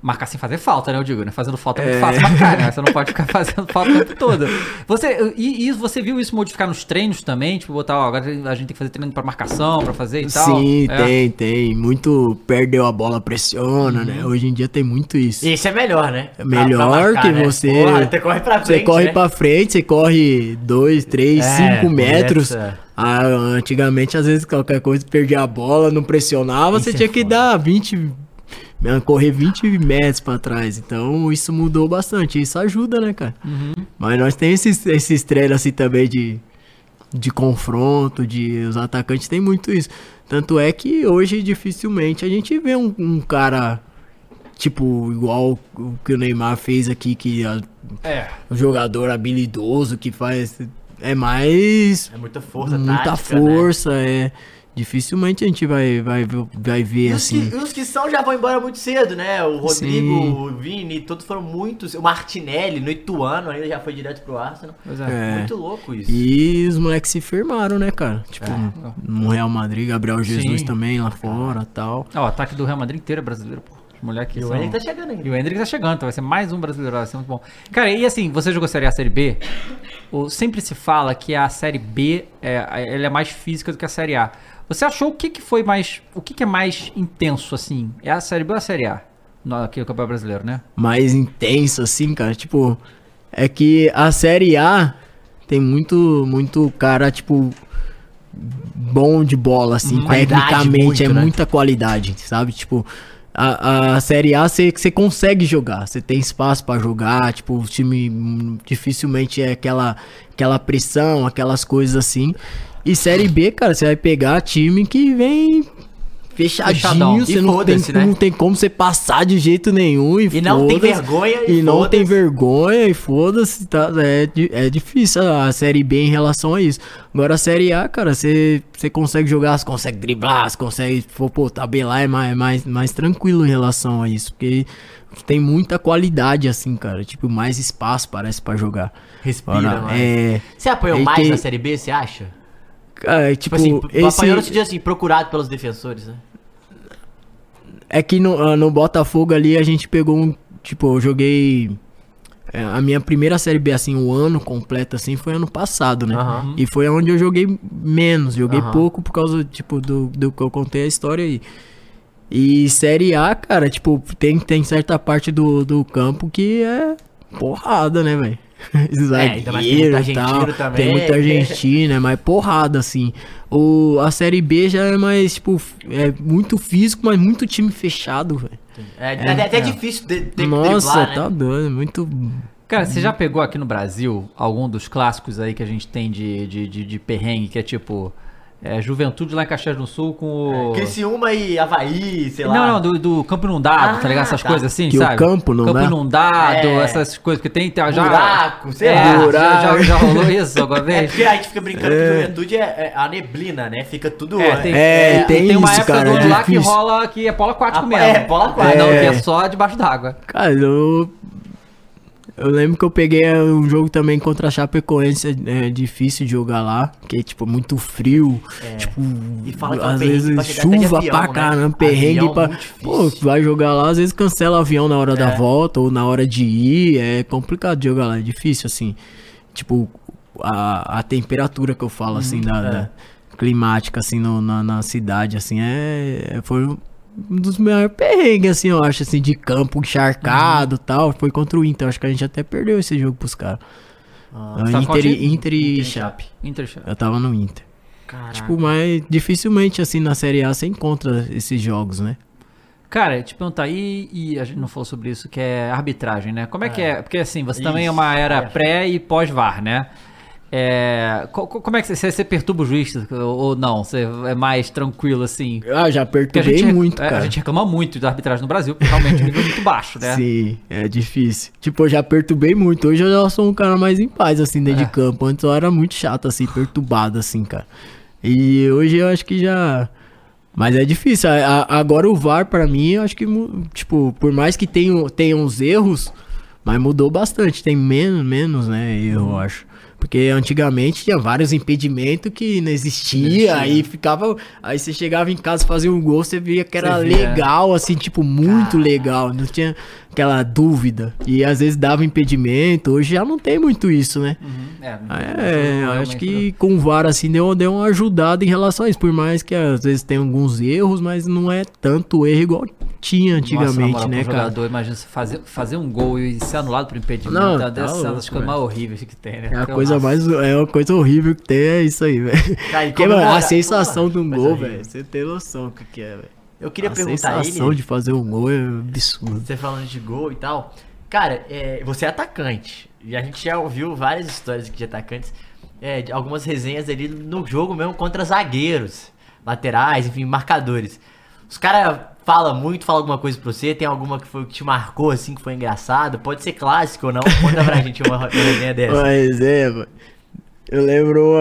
marcar sem fazer falta, né? Eu digo, né? Fazendo falta é muito É. fácil marcar, né? Você não pode [LAUGHS] ficar fazendo falta o tempo todo. Você, e, e você viu isso modificar nos treinos também? Tipo, botar, ó, agora a gente tem que fazer treino pra marcação, pra fazer e tal? Sim, É. tem, tem. Muito perdeu a bola, pressiona, né? Hoje em dia tem muito isso. Esse é melhor, né? É melhor Pra- pra marcar, que né? você. Porra, você corre pra frente, Você corre né? pra frente, você corre 2, 3, É, 5 metros. essa- Ah, antigamente, às vezes, qualquer coisa, perdia a bola, não pressionava, você Isso é tinha que foda. dar 20. Né, Correr 20 metros pra trás. Então, isso mudou bastante. Isso ajuda, né, cara? Uhum. Mas nós temos esses, esses treinos assim também de, de confronto, de os atacantes têm muito isso. Tanto é que hoje dificilmente a gente vê um, um cara tipo igual o que o Neymar fez aqui, que a- É. o jogador habilidoso que faz é mais É muita força, muita tática, né? força, é dificilmente a gente vai vai ver- vai ver E os, assim. que, os que são já vão embora muito cedo, né? O Rodrigo, Sim. o Vini, todos foram muitos. O Martinelli, no Ituano, ainda já foi direto pro Arsenal. É. É. Muito louco isso. E os moleques se firmaram, né, cara? Tipo, É. no Real Madrid, Gabriel Jesus Sim. também lá fora, tal. Ó, o ataque do Real Madrid inteiro é brasileiro, pô. Os moleques E o são- Hendrick tá chegando E ainda. o Hendrick tá chegando, então vai ser mais um brasileiro, vai ser muito bom. Cara, e assim, você jogou Série A, Série B, o- sempre se fala que a Série B é, ela é mais física do que a Série A. Você achou o que, que foi mais. O que, que é mais intenso, assim? É a Série B ou a Série A? Aqui no Campeonato Brasileiro, né? mais intenso, assim, cara. Tipo, é que a Série A tem muito, muito cara, tipo, bom de bola, assim, Qualidade tecnicamente, muito, é né? muita qualidade, sabe? Tipo, a, a Série A você consegue jogar, você tem espaço pra jogar, tipo, o time dificilmente é aquela, aquela pressão, aquelas coisas assim. E Série B, cara, você vai pegar time que vem fechadinho, você não tem, né? não tem como você passar de jeito nenhum. E, E não tem vergonha E, e não tem vergonha e foda-se, tá? É, é difícil a Série B em relação a isso. Agora a Série A, cara, você você consegue jogar, você consegue driblar, você consegue, pô, pô, tabelar é mais, mais, mais tranquilo em relação a isso. Porque tem muita qualidade, assim, cara. Tipo, mais espaço parece pra jogar. Respira, mais. é, Você apanhou Aí mais tem- na Série B, você acha? Cara, Tipo, tipo, assim, esse... apanhou no sentido assim, procurado pelos defensores, né? É que no, ah, no Botafogo ali a gente pegou um. Tipo, eu joguei. é, a minha primeira série B, assim, o ano completo, assim, foi ano passado, né? Aham. E foi onde eu joguei menos, joguei Aham. pouco por causa, tipo, do, do que eu contei a história aí. E série A, cara, tipo, tem, tem certa parte do, do campo que é porrada, né, velho? [LAUGHS] É, ainda mais tem muito Zagueiro e tal, argentino também. Tem muita [LAUGHS] argentina, é mais porrada, assim. O, a série B já é mais, tipo, é muito físico, mas muito time fechado, velho. É, é, até é. difícil de, de Nossa, driblar, né? tá doido, muito. Cara, você já pegou aqui no Brasil algum dos clássicos aí que a gente tem de, de, de, de perrengue, que é tipo. É, Juventude lá em Caxias do Sul com o. Criciúma e Havaí, sei lá. Não, não, do, do campo inundado, Ah, tá ligado? Essas tá. coisas assim, Que o sabe? campo não Campo dá? inundado, É. essas coisas que tem. tem já, Buraco, sei é, lá. já- Buraco. Já, já [LAUGHS] rolou isso alguma É vez? porque a gente fica brincando que juventude é, é a neblina, né? Fica tudo. É, tem, É, é, tem tem uma isso, época cara, do ano é lá que rola que é polo aquático Ah, mesmo. é, polo aquático. Não, É. que é só debaixo d'água. Cara, eu. Eu lembro que eu peguei é, um jogo também contra a Chapecoense, é difícil de jogar lá, porque, tipo, muito frio, É. tipo, que é às vezes chuva avião, pra né? caramba, perrengue Avião pra... Pô, vai jogar lá, às vezes cancela o avião na hora da É. volta ou na hora de ir, é complicado de jogar lá, é difícil, assim, tipo, a, a temperatura que eu falo, assim, da, é. da climática, assim, no- na, na cidade, assim, é, é- foi um dos maiores perrengues, assim, eu acho, assim, de campo encharcado e tal. Foi contra o Inter. Acho que a gente até perdeu esse jogo pros caras. Ah, Ah, Inter? Inter Inter e Chape. Inter Eu tava no Inter. Caraca. Tipo, mas dificilmente, assim, na Série A você encontra esses jogos, né? Cara, te perguntar, e, e a gente não falou sobre isso, que é arbitragem, né? Como é, que é? Porque assim, você também é uma Isso, era é. pré e pós-VAR, né? É, co- co- como é que você, você perturba o juiz ou, não? Você é mais tranquilo assim? Ah, já perturbei muito, é, cara. a gente reclama muito da arbitragem no Brasil, porque realmente o nível é muito baixo, né? [LAUGHS] Sim, é difícil. Tipo, eu já perturbei muito. Hoje eu já sou um cara mais em paz, assim, dentro É. de campo. Antes eu era muito chato, assim, perturbado, assim, cara. E hoje eu acho que já. Mas é difícil. Agora o VAR, pra mim, eu acho que, tipo, por mais que tenha, tenha uns erros, mas mudou bastante. Tem menos, menos, né, erro, eu acho. Porque antigamente tinha vários impedimentos que não existia, aí ficava. Aí você chegava em casa fazia um gol, você via que era legal, assim, tipo, muito legal. Não tinha aquela dúvida. E às vezes dava impedimento, hoje já não tem muito isso, né? Uhum, é, É, acho que com o VAR assim deu, deu uma ajudada em relação a isso. Por mais que às vezes tem alguns erros, mas não é tanto erro igual tinha Nossa, antigamente, moral, né, cara? jogador, imagina fazer, fazer um gol e ser anulado por impedimento. Não, é tá dessas coisas mais horríveis que tem, né? É a Porque, coisa nossa, mais. É uma coisa horrível que tem, é isso aí, velho. A sensação de um gol, horrível. velho. Você tem noção do que é, velho. Eu queria a perguntar a sensação ele, de fazer um gol é absurdo. você falando de gol e tal. Cara, é, você é atacante. E a gente já ouviu várias histórias aqui de atacantes. é, de algumas resenhas ali no jogo mesmo contra zagueiros, laterais, enfim, marcadores. Os caras falam muito, falam alguma coisa pra você, tem alguma que foi que te marcou assim, que foi engraçado, pode ser clássico ou não, conta pra gente uma, uma resenha dessa. Mas é, mano. Eu lembro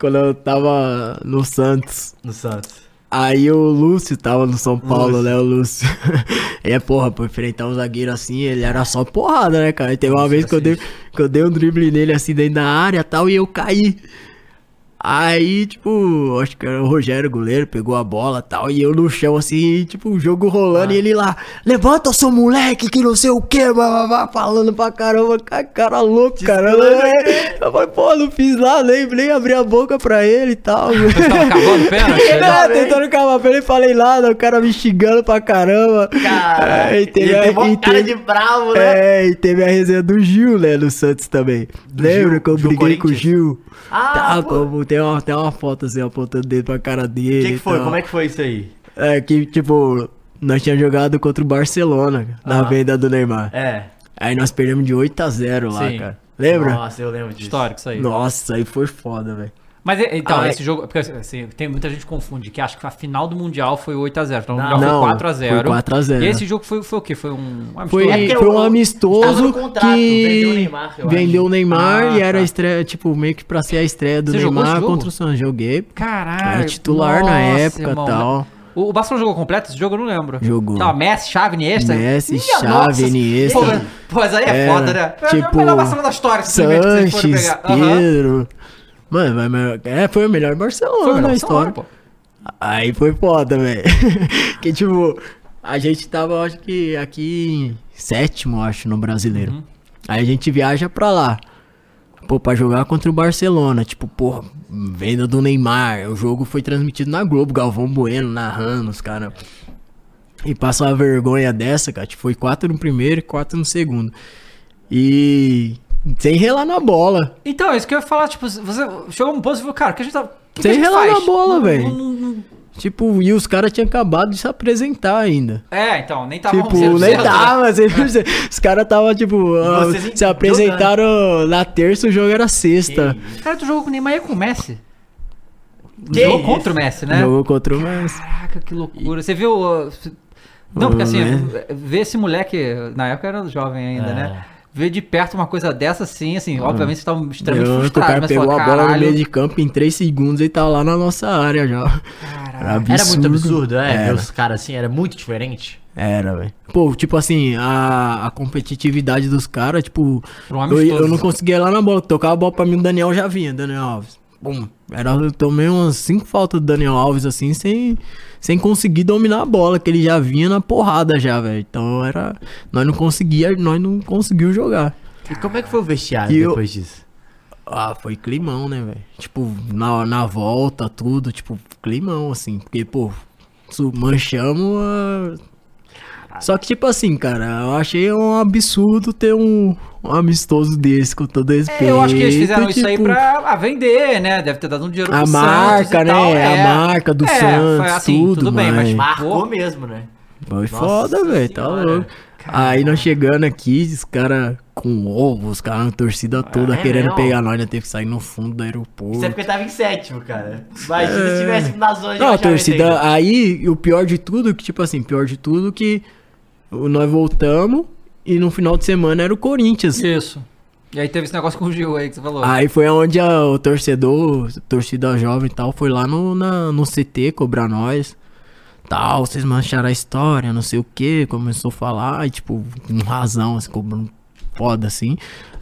quando eu tava no Santos. No Santos. Aí o Lúcio tava no São Paulo, Lúcio. né? O Lúcio. [LAUGHS] é, porra, pra enfrentar um zagueiro assim, ele era só porrada, né, cara? E teve uma vez que eu, dei, que eu dei um drible nele assim dentro da área e tal, e eu caí. Aí, tipo, acho que era o Rogério goleiro, pegou a bola e tal, e eu no chão, assim, tipo, o jogo rolando, e ele lá, levanta seu moleque, que não sei o que, falando pra caramba, cara, cara louco, caramba. Eu falei, pô, não fiz nada, nem, nem abri a boca pra ele e tal. [LAUGHS] Você tava cavando pênalti? [LAUGHS] É, tentando cavar pra ele, falei nada, o cara me xingando pra caramba. Cara, É, e teve, ele a, tem uma e cara teve- de bravo, né? é, e teve a resenha do Gil, né, no Santos também. Lembra Gil? que eu briguei com o? Gil? Ah, tá, pô. como, tem, uma, tem uma foto assim, apontando o dedo pra cara dele. O que, que foi? tal. Como é que foi isso aí? É que, tipo, nós tínhamos jogado contra o Barcelona na Ah. venda do Neymar. É. Aí nós perdemos de 8 a 0 lá, Sim. cara. Lembra? Nossa, eu lembro disso. Histórico isso aí. Nossa, aí foi foda, velho. Mas e- então, Ah, esse jogo. Porque assim, tem muita gente que confunde que acha que a final do Mundial foi 8x0. Então o Não. Mundial Não, foi 4x0. foi 4 a 0. E esse jogo foi, foi o quê? Foi um. amistoso? Foi, É foi o- um amistoso contrato, que vendeu o Neymar, eu vendeu o Neymar Ah, e era tá. a estreia, tipo, meio que pra ser a estreia do Você Neymar contra o Santos. Joguei. Caralho. Era titular na nossa, época e tal. O, o Barcelona jogou completo esse jogo? Eu não lembro. Jogou. Tava Messi, Chave, Iniesta? Messi, Minha Xavi. Iniesta. Pô, mas aí é Era, foda, né? É tipo, o melhor Barcelona da história, simplesmente, se vocês forem Sanches, pegar. Pedro. Mano, melhor- é, foi o melhor Barcelona Foi o melhor Barcelona, história. pô. Aí foi foda, velho. [LAUGHS] que tipo, a gente tava, acho que aqui em sétimo, acho, no brasileiro. Uhum. Aí a gente viaja pra lá. Pô, pra jogar contra o Barcelona. Tipo, porra, venda do Neymar. O jogo foi transmitido na Globo, Galvão Bueno narrando, os caras. E passa uma vergonha dessa, cara. Tipo, foi quatro no primeiro e quatro no segundo. E. Sem relar na bola. Então, é isso que eu ia falar, tipo, você chegou um ponto e falou, cara, o que a gente tá. que que Sem gente relar faz? na bola, velho. Tipo, e os caras tinham acabado de se apresentar ainda. É, então, nem tava Tipo, 100%, nem né? tava, sempre- os caras tava tipo, vocês se apresentaram na terça, o jogo era sexta. Cara, tu jogou com o Neymar e com o Messi? Que jogou isso? contra o Messi, né? Jogou contra o Messi. Caraca, que loucura. Você viu. Não, porque assim, Messi. ver esse moleque, na época era jovem ainda, É. né? Ver de perto uma coisa dessa, assim, assim, obviamente vocês estavam extremamente Eu, o frustrados, cara mas pegou falou, a bola no meio de campo em 3 segundos e tá lá na nossa área já. caralho. Era muito absurdo, é? Ver Era, os caras assim, era muito diferente. era velho. Pô, tipo assim, a, a competitividade dos caras, tipo, um eu, eu não conseguia ir lá na bola. Tocava a bola pra mim, o Daniel já vinha, Daniel Alves. Bum. Era, eu tomei umas 5 faltas do Daniel Alves, assim, sem, sem conseguir dominar a bola, que ele já vinha na porrada já, velho. Então era. Nós não conseguia, nós não conseguimos jogar. E como é que foi o vestiário E eu- depois disso? Ah, foi climão, né, velho? Tipo, na, na volta, tudo, tipo, climão, assim. Porque, pô, manchamos a... Só que, tipo assim, cara, eu achei um absurdo ter um, um amistoso desse, com todo respeito. É, eu acho que eles fizeram isso aí tipo, pra ah, vender, né? Deve ter dado um dinheiro A pro marca, Santos e né? tal. A é. marca do É, Santos, foi assim, tudo, tudo bem, mas mas- Marcou Pô. mesmo, né? Foi Nossa foda, velho, tá louco. Aí nós chegando aqui, os caras com ovo, os caras na torcida toda É querendo mesmo? pegar nós, nós teve que sair no fundo do aeroporto. Isso é porque tava em sétimo, cara. Imagina se tivesse na zona de Não, a torcida. Aí, e o pior de tudo, que, tipo assim, pior de tudo que nós voltamos e no final de semana era o Corinthians. Isso. E aí teve esse negócio com o Gil aí que você falou. Aí foi onde a- o torcedor, torcida jovem e tal, foi lá no, na- no CT cobrar nós. Tal, vocês mancharam a história, não sei o que. Começou a falar, e tipo, com razão, assim, cobrando foda assim.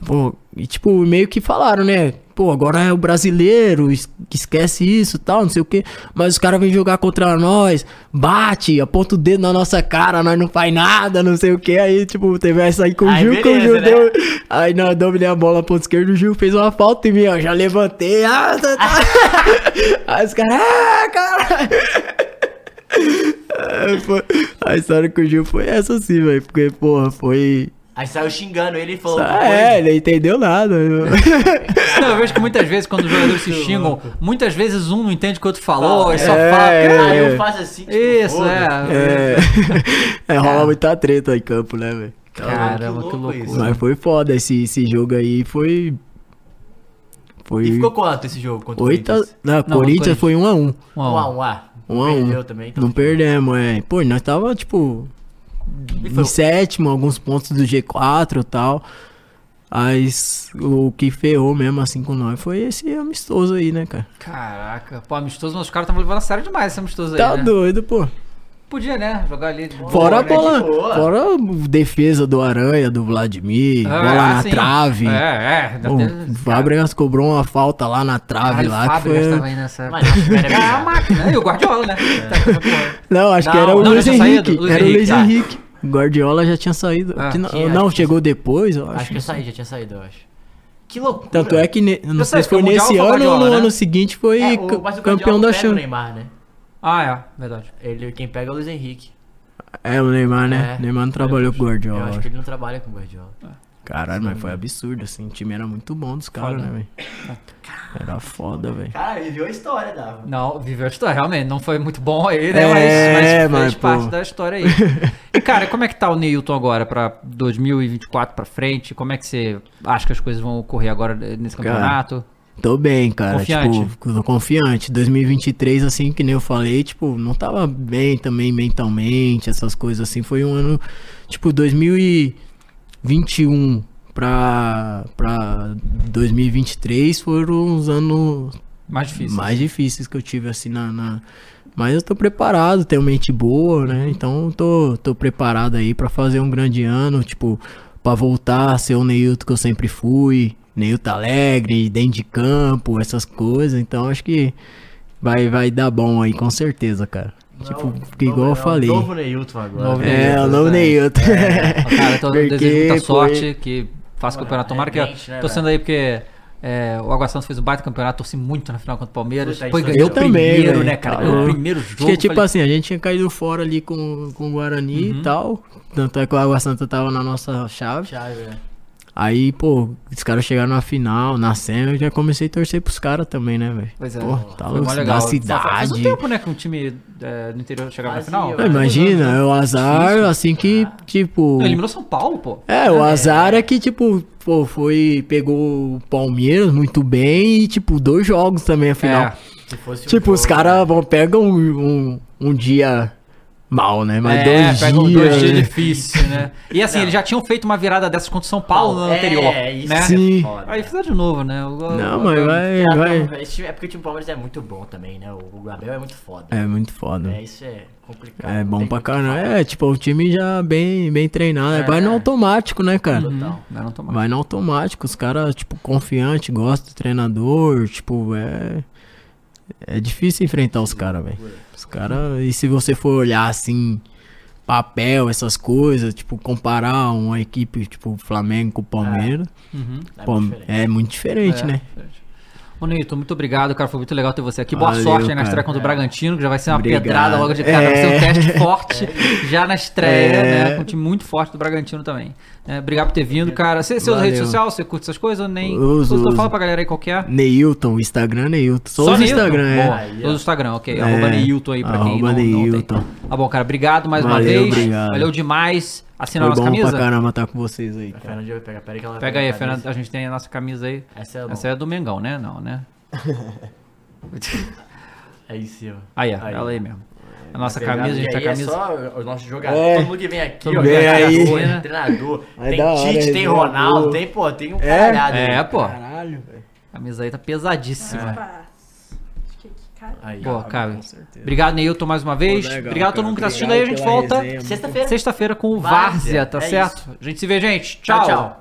Pô, e tipo, meio que falaram, né? Pô, agora é o brasileiro, es- esquece isso tal, não sei o que. Mas os caras vêm jogar contra nós, bate, aponta o dedo na nossa cara, nós não faz nada, não sei o que. Aí, tipo, teve essa aí com o Gil, com o beleza, Gil né? deu. Aí nós dominei a bola ponto esquerdo, o Gil fez uma falta em mim, ó. Já levantei. Ah, tá, tá. [LAUGHS] Aí os caras, ah, caralho. [LAUGHS] É, foi- A história com o Gil foi essa assim, velho. Porque, porra, foi. Aí saiu xingando ele e falou. Ah, é, ele não entendeu nada. Não, eu vejo que muitas vezes, quando os jogadores se xingam, muitas vezes um não entende o que o outro falou, e só É, fala. é. "Cara, Aí eu faço assim, tipo, Isso, é. É, [LAUGHS] é rola muita treta em campo, né, velho? Caramba, Que que louco loucura. isso. Mas foi foda esse, esse jogo aí, foi. Foi. E ficou quanto esse jogo contra o Oito. a- Corinthians? Não, Não, Corinthians foi 1 um a 1 um. Um Um a a um. um, ah. Um a um. Perdeu também. então. Não perdemos, é. Pô, nós tava, tipo, em sétimo, alguns pontos do G4 e tal. Mas o que ferrou mesmo assim com nós foi esse amistoso aí, né, cara? Caraca, pô, amistoso, mas os caras estavam levando a sério demais esse amistoso aí. Tá né? doido, pô. Podia, né? Jogar ali. Fora a Boa, né? bola, De boa. fora a defesa do Aranha, do Vladimir, Ah, bola na sim. trave. É, é. o Fábricas cobrou uma falta lá na trave Caralho, lá. o que Fábricas foi... tava aí nessa. Mas que era [LAUGHS] É a bizarro. máquina. E o Guardiola, né? Tá essa porra. Não, acho que Não, era o não, Luiz Henrique. saído, Luiz era o Luiz Henrique, Henrique. O Guardiola já tinha saído. Ah, Que não, tinha, não, acho que chegou depois, eu acho. Acho que ia sair, já tinha saído, eu acho. Que loucura. Tanto é que, ne- eu não Eu sei, sei se foi nesse ano ou no né? ano seguinte foi É, campeão da Champions. Neymar, né? Ah, é. Verdade. Ele, quem pega é o Luiz Henrique. É, o Neymar, né? É. Neymar não trabalhou com o Eu Guardiola. acho que ele não trabalha com o Guardiola. Caralho, mas foi absurdo, assim. O time era muito bom dos caras, né, velho? Era foda, velho. Cara, viu a história, Dava. Não, viveu a história, realmente. Não foi muito bom aí, né? É, mas, mas fez mas, parte pô. da história aí. [LAUGHS] E, cara, como é que tá o Neilton agora pra 2024 pra frente? Como é que você acha que as coisas vão ocorrer agora nesse Cara, campeonato? Tô bem, cara. Confiante? Tipo, tô confiante. 2023, assim, que nem eu falei, tipo, não tava bem também mentalmente, essas coisas assim. Foi um ano, tipo, 2021 pra, pra 2023 foram uns anos Mais difícil. mais difíceis que eu tive, assim, na... na- Mas eu tô preparado, tenho mente boa, né? Então tô, tô preparado aí pra fazer um grande ano, tipo, pra voltar a ser o Neilton que eu sempre fui, Neilton alegre, dentro de campo, essas coisas. Então acho que vai, vai dar bom aí, com certeza, cara. tipo, porque igual eu falei. Novo Neilton agora. Novo né? É, o novo Neilton. Cara, então eu Porque desejo muita foi- sorte, que faça o campeonato. Tomara que eu né, torcendo aí, porque é, o Água Santa fez um baita campeonato, torci muito na final contra o Palmeiras. Puta, Depois isso ganhou eu o também, primeiro, né, cara? Ganhou o primeiro jogo. Acho que é tipo falei, assim, a gente tinha caído fora ali com, com o Guarani Uhum. e tal. Tanto é que o Água Santa tava na nossa chave. Chave, né? Aí, pô, os caras chegaram na final, na semi, eu já comecei a torcer pros caras também, né, velho? Pois é, Pô, tá louco, legal. da Faz um cidade. tempo, né, que um time é, no interior chegava na final. eu imagina, é o azar, assim que, tipo... Não, eliminou São Paulo, pô. É, o azar é que, tipo, pô, foi... Pegou o Palmeiras muito bem e, tipo, dois jogos também, afinal. É. Se fosse um Tipo, os jogo, caras pegam um, um, um dia mal, né? Mas é, dois pegam dias... dois dias né? difíceis, né? E assim, Não. eles já tinham feito uma virada dessas contra o São Paulo no ano É, anterior, isso né? é Sim. foda. Aí fizeram de novo, né? O- Não, o- mas vai, Ah, vai... não, esse time- é porque o time do Palmeiras é muito bom também, né? O, o Gabriel é muito foda. É muito foda. É, isso é complicado. É bom pra o caramba. É, tipo, o time já bem, bem treinado. É, vai no é. automático, né, cara? Total. Vai não tomar. Vai no automático. Os caras, tipo, confiante, gostam do treinador. Tipo, é. É difícil enfrentar os caras, velho. Os caras. E se você for olhar assim, papel, essas coisas, tipo, comparar uma equipe, tipo, Flamengo com o Palmeiras. Uhum. É pô, muito diferente. é muito diferente, É, né? diferente. Ô, Neilton, muito obrigado, cara. Foi muito legal ter você aqui. Boa Valeu, sorte aí na cara. estreia contra o Bragantino, que já vai ser uma Obrigado. pedrada logo de cara. Vai ser um É. teste forte [LAUGHS] já na estreia, É. né? Com um time muito forte do Bragantino também. É, obrigado por ter vindo, cara. Você, você usa rede social? Você curte essas coisas ou nem? Uso, uso. Fala pra galera aí qual que é. Neilton, Instagram Neilton. Só, usa o Neilton? Instagram, é. Boa. Instagram, ok. É. Arroba Neilton aí pra quem não, não tem. Tá bom, cara. Obrigado mais uma Valeu, vez. obrigado. Valeu demais. Assina a Foi nossa bom camisa. pra caramba estar com vocês aí, A cara. Fernandinha vai pegar. Pera aí que ela vai Pega aí, a Fernando. camisa. A gente tem a nossa camisa aí. Essa é, Essa é do Mengão, né? Não, né? Aí sim, ó. Aí, ó. Aí. Ela aí mesmo. A nossa camisa, a gente tá aí camisa. É só os nossos jogadores. É. Todo mundo que vem aqui, ó. bem cara, aí. Treinador. Aí tem Tite, tem. Ronaldo, tem, pô, tem um É? caralhado. aí. É, pô. Caralho, velho. A camisa aí tá pesadíssima. É. Aí. Pô, cara. Com certeza. Obrigado, Neilton, mais uma vez. Pô, legal, Obrigado a todo mundo que tá assistindo aí. A gente volta Sexta-feira. sexta-feira com o Várzea, tá é certo? A gente se vê, gente. Tchau, Tchau. tchau.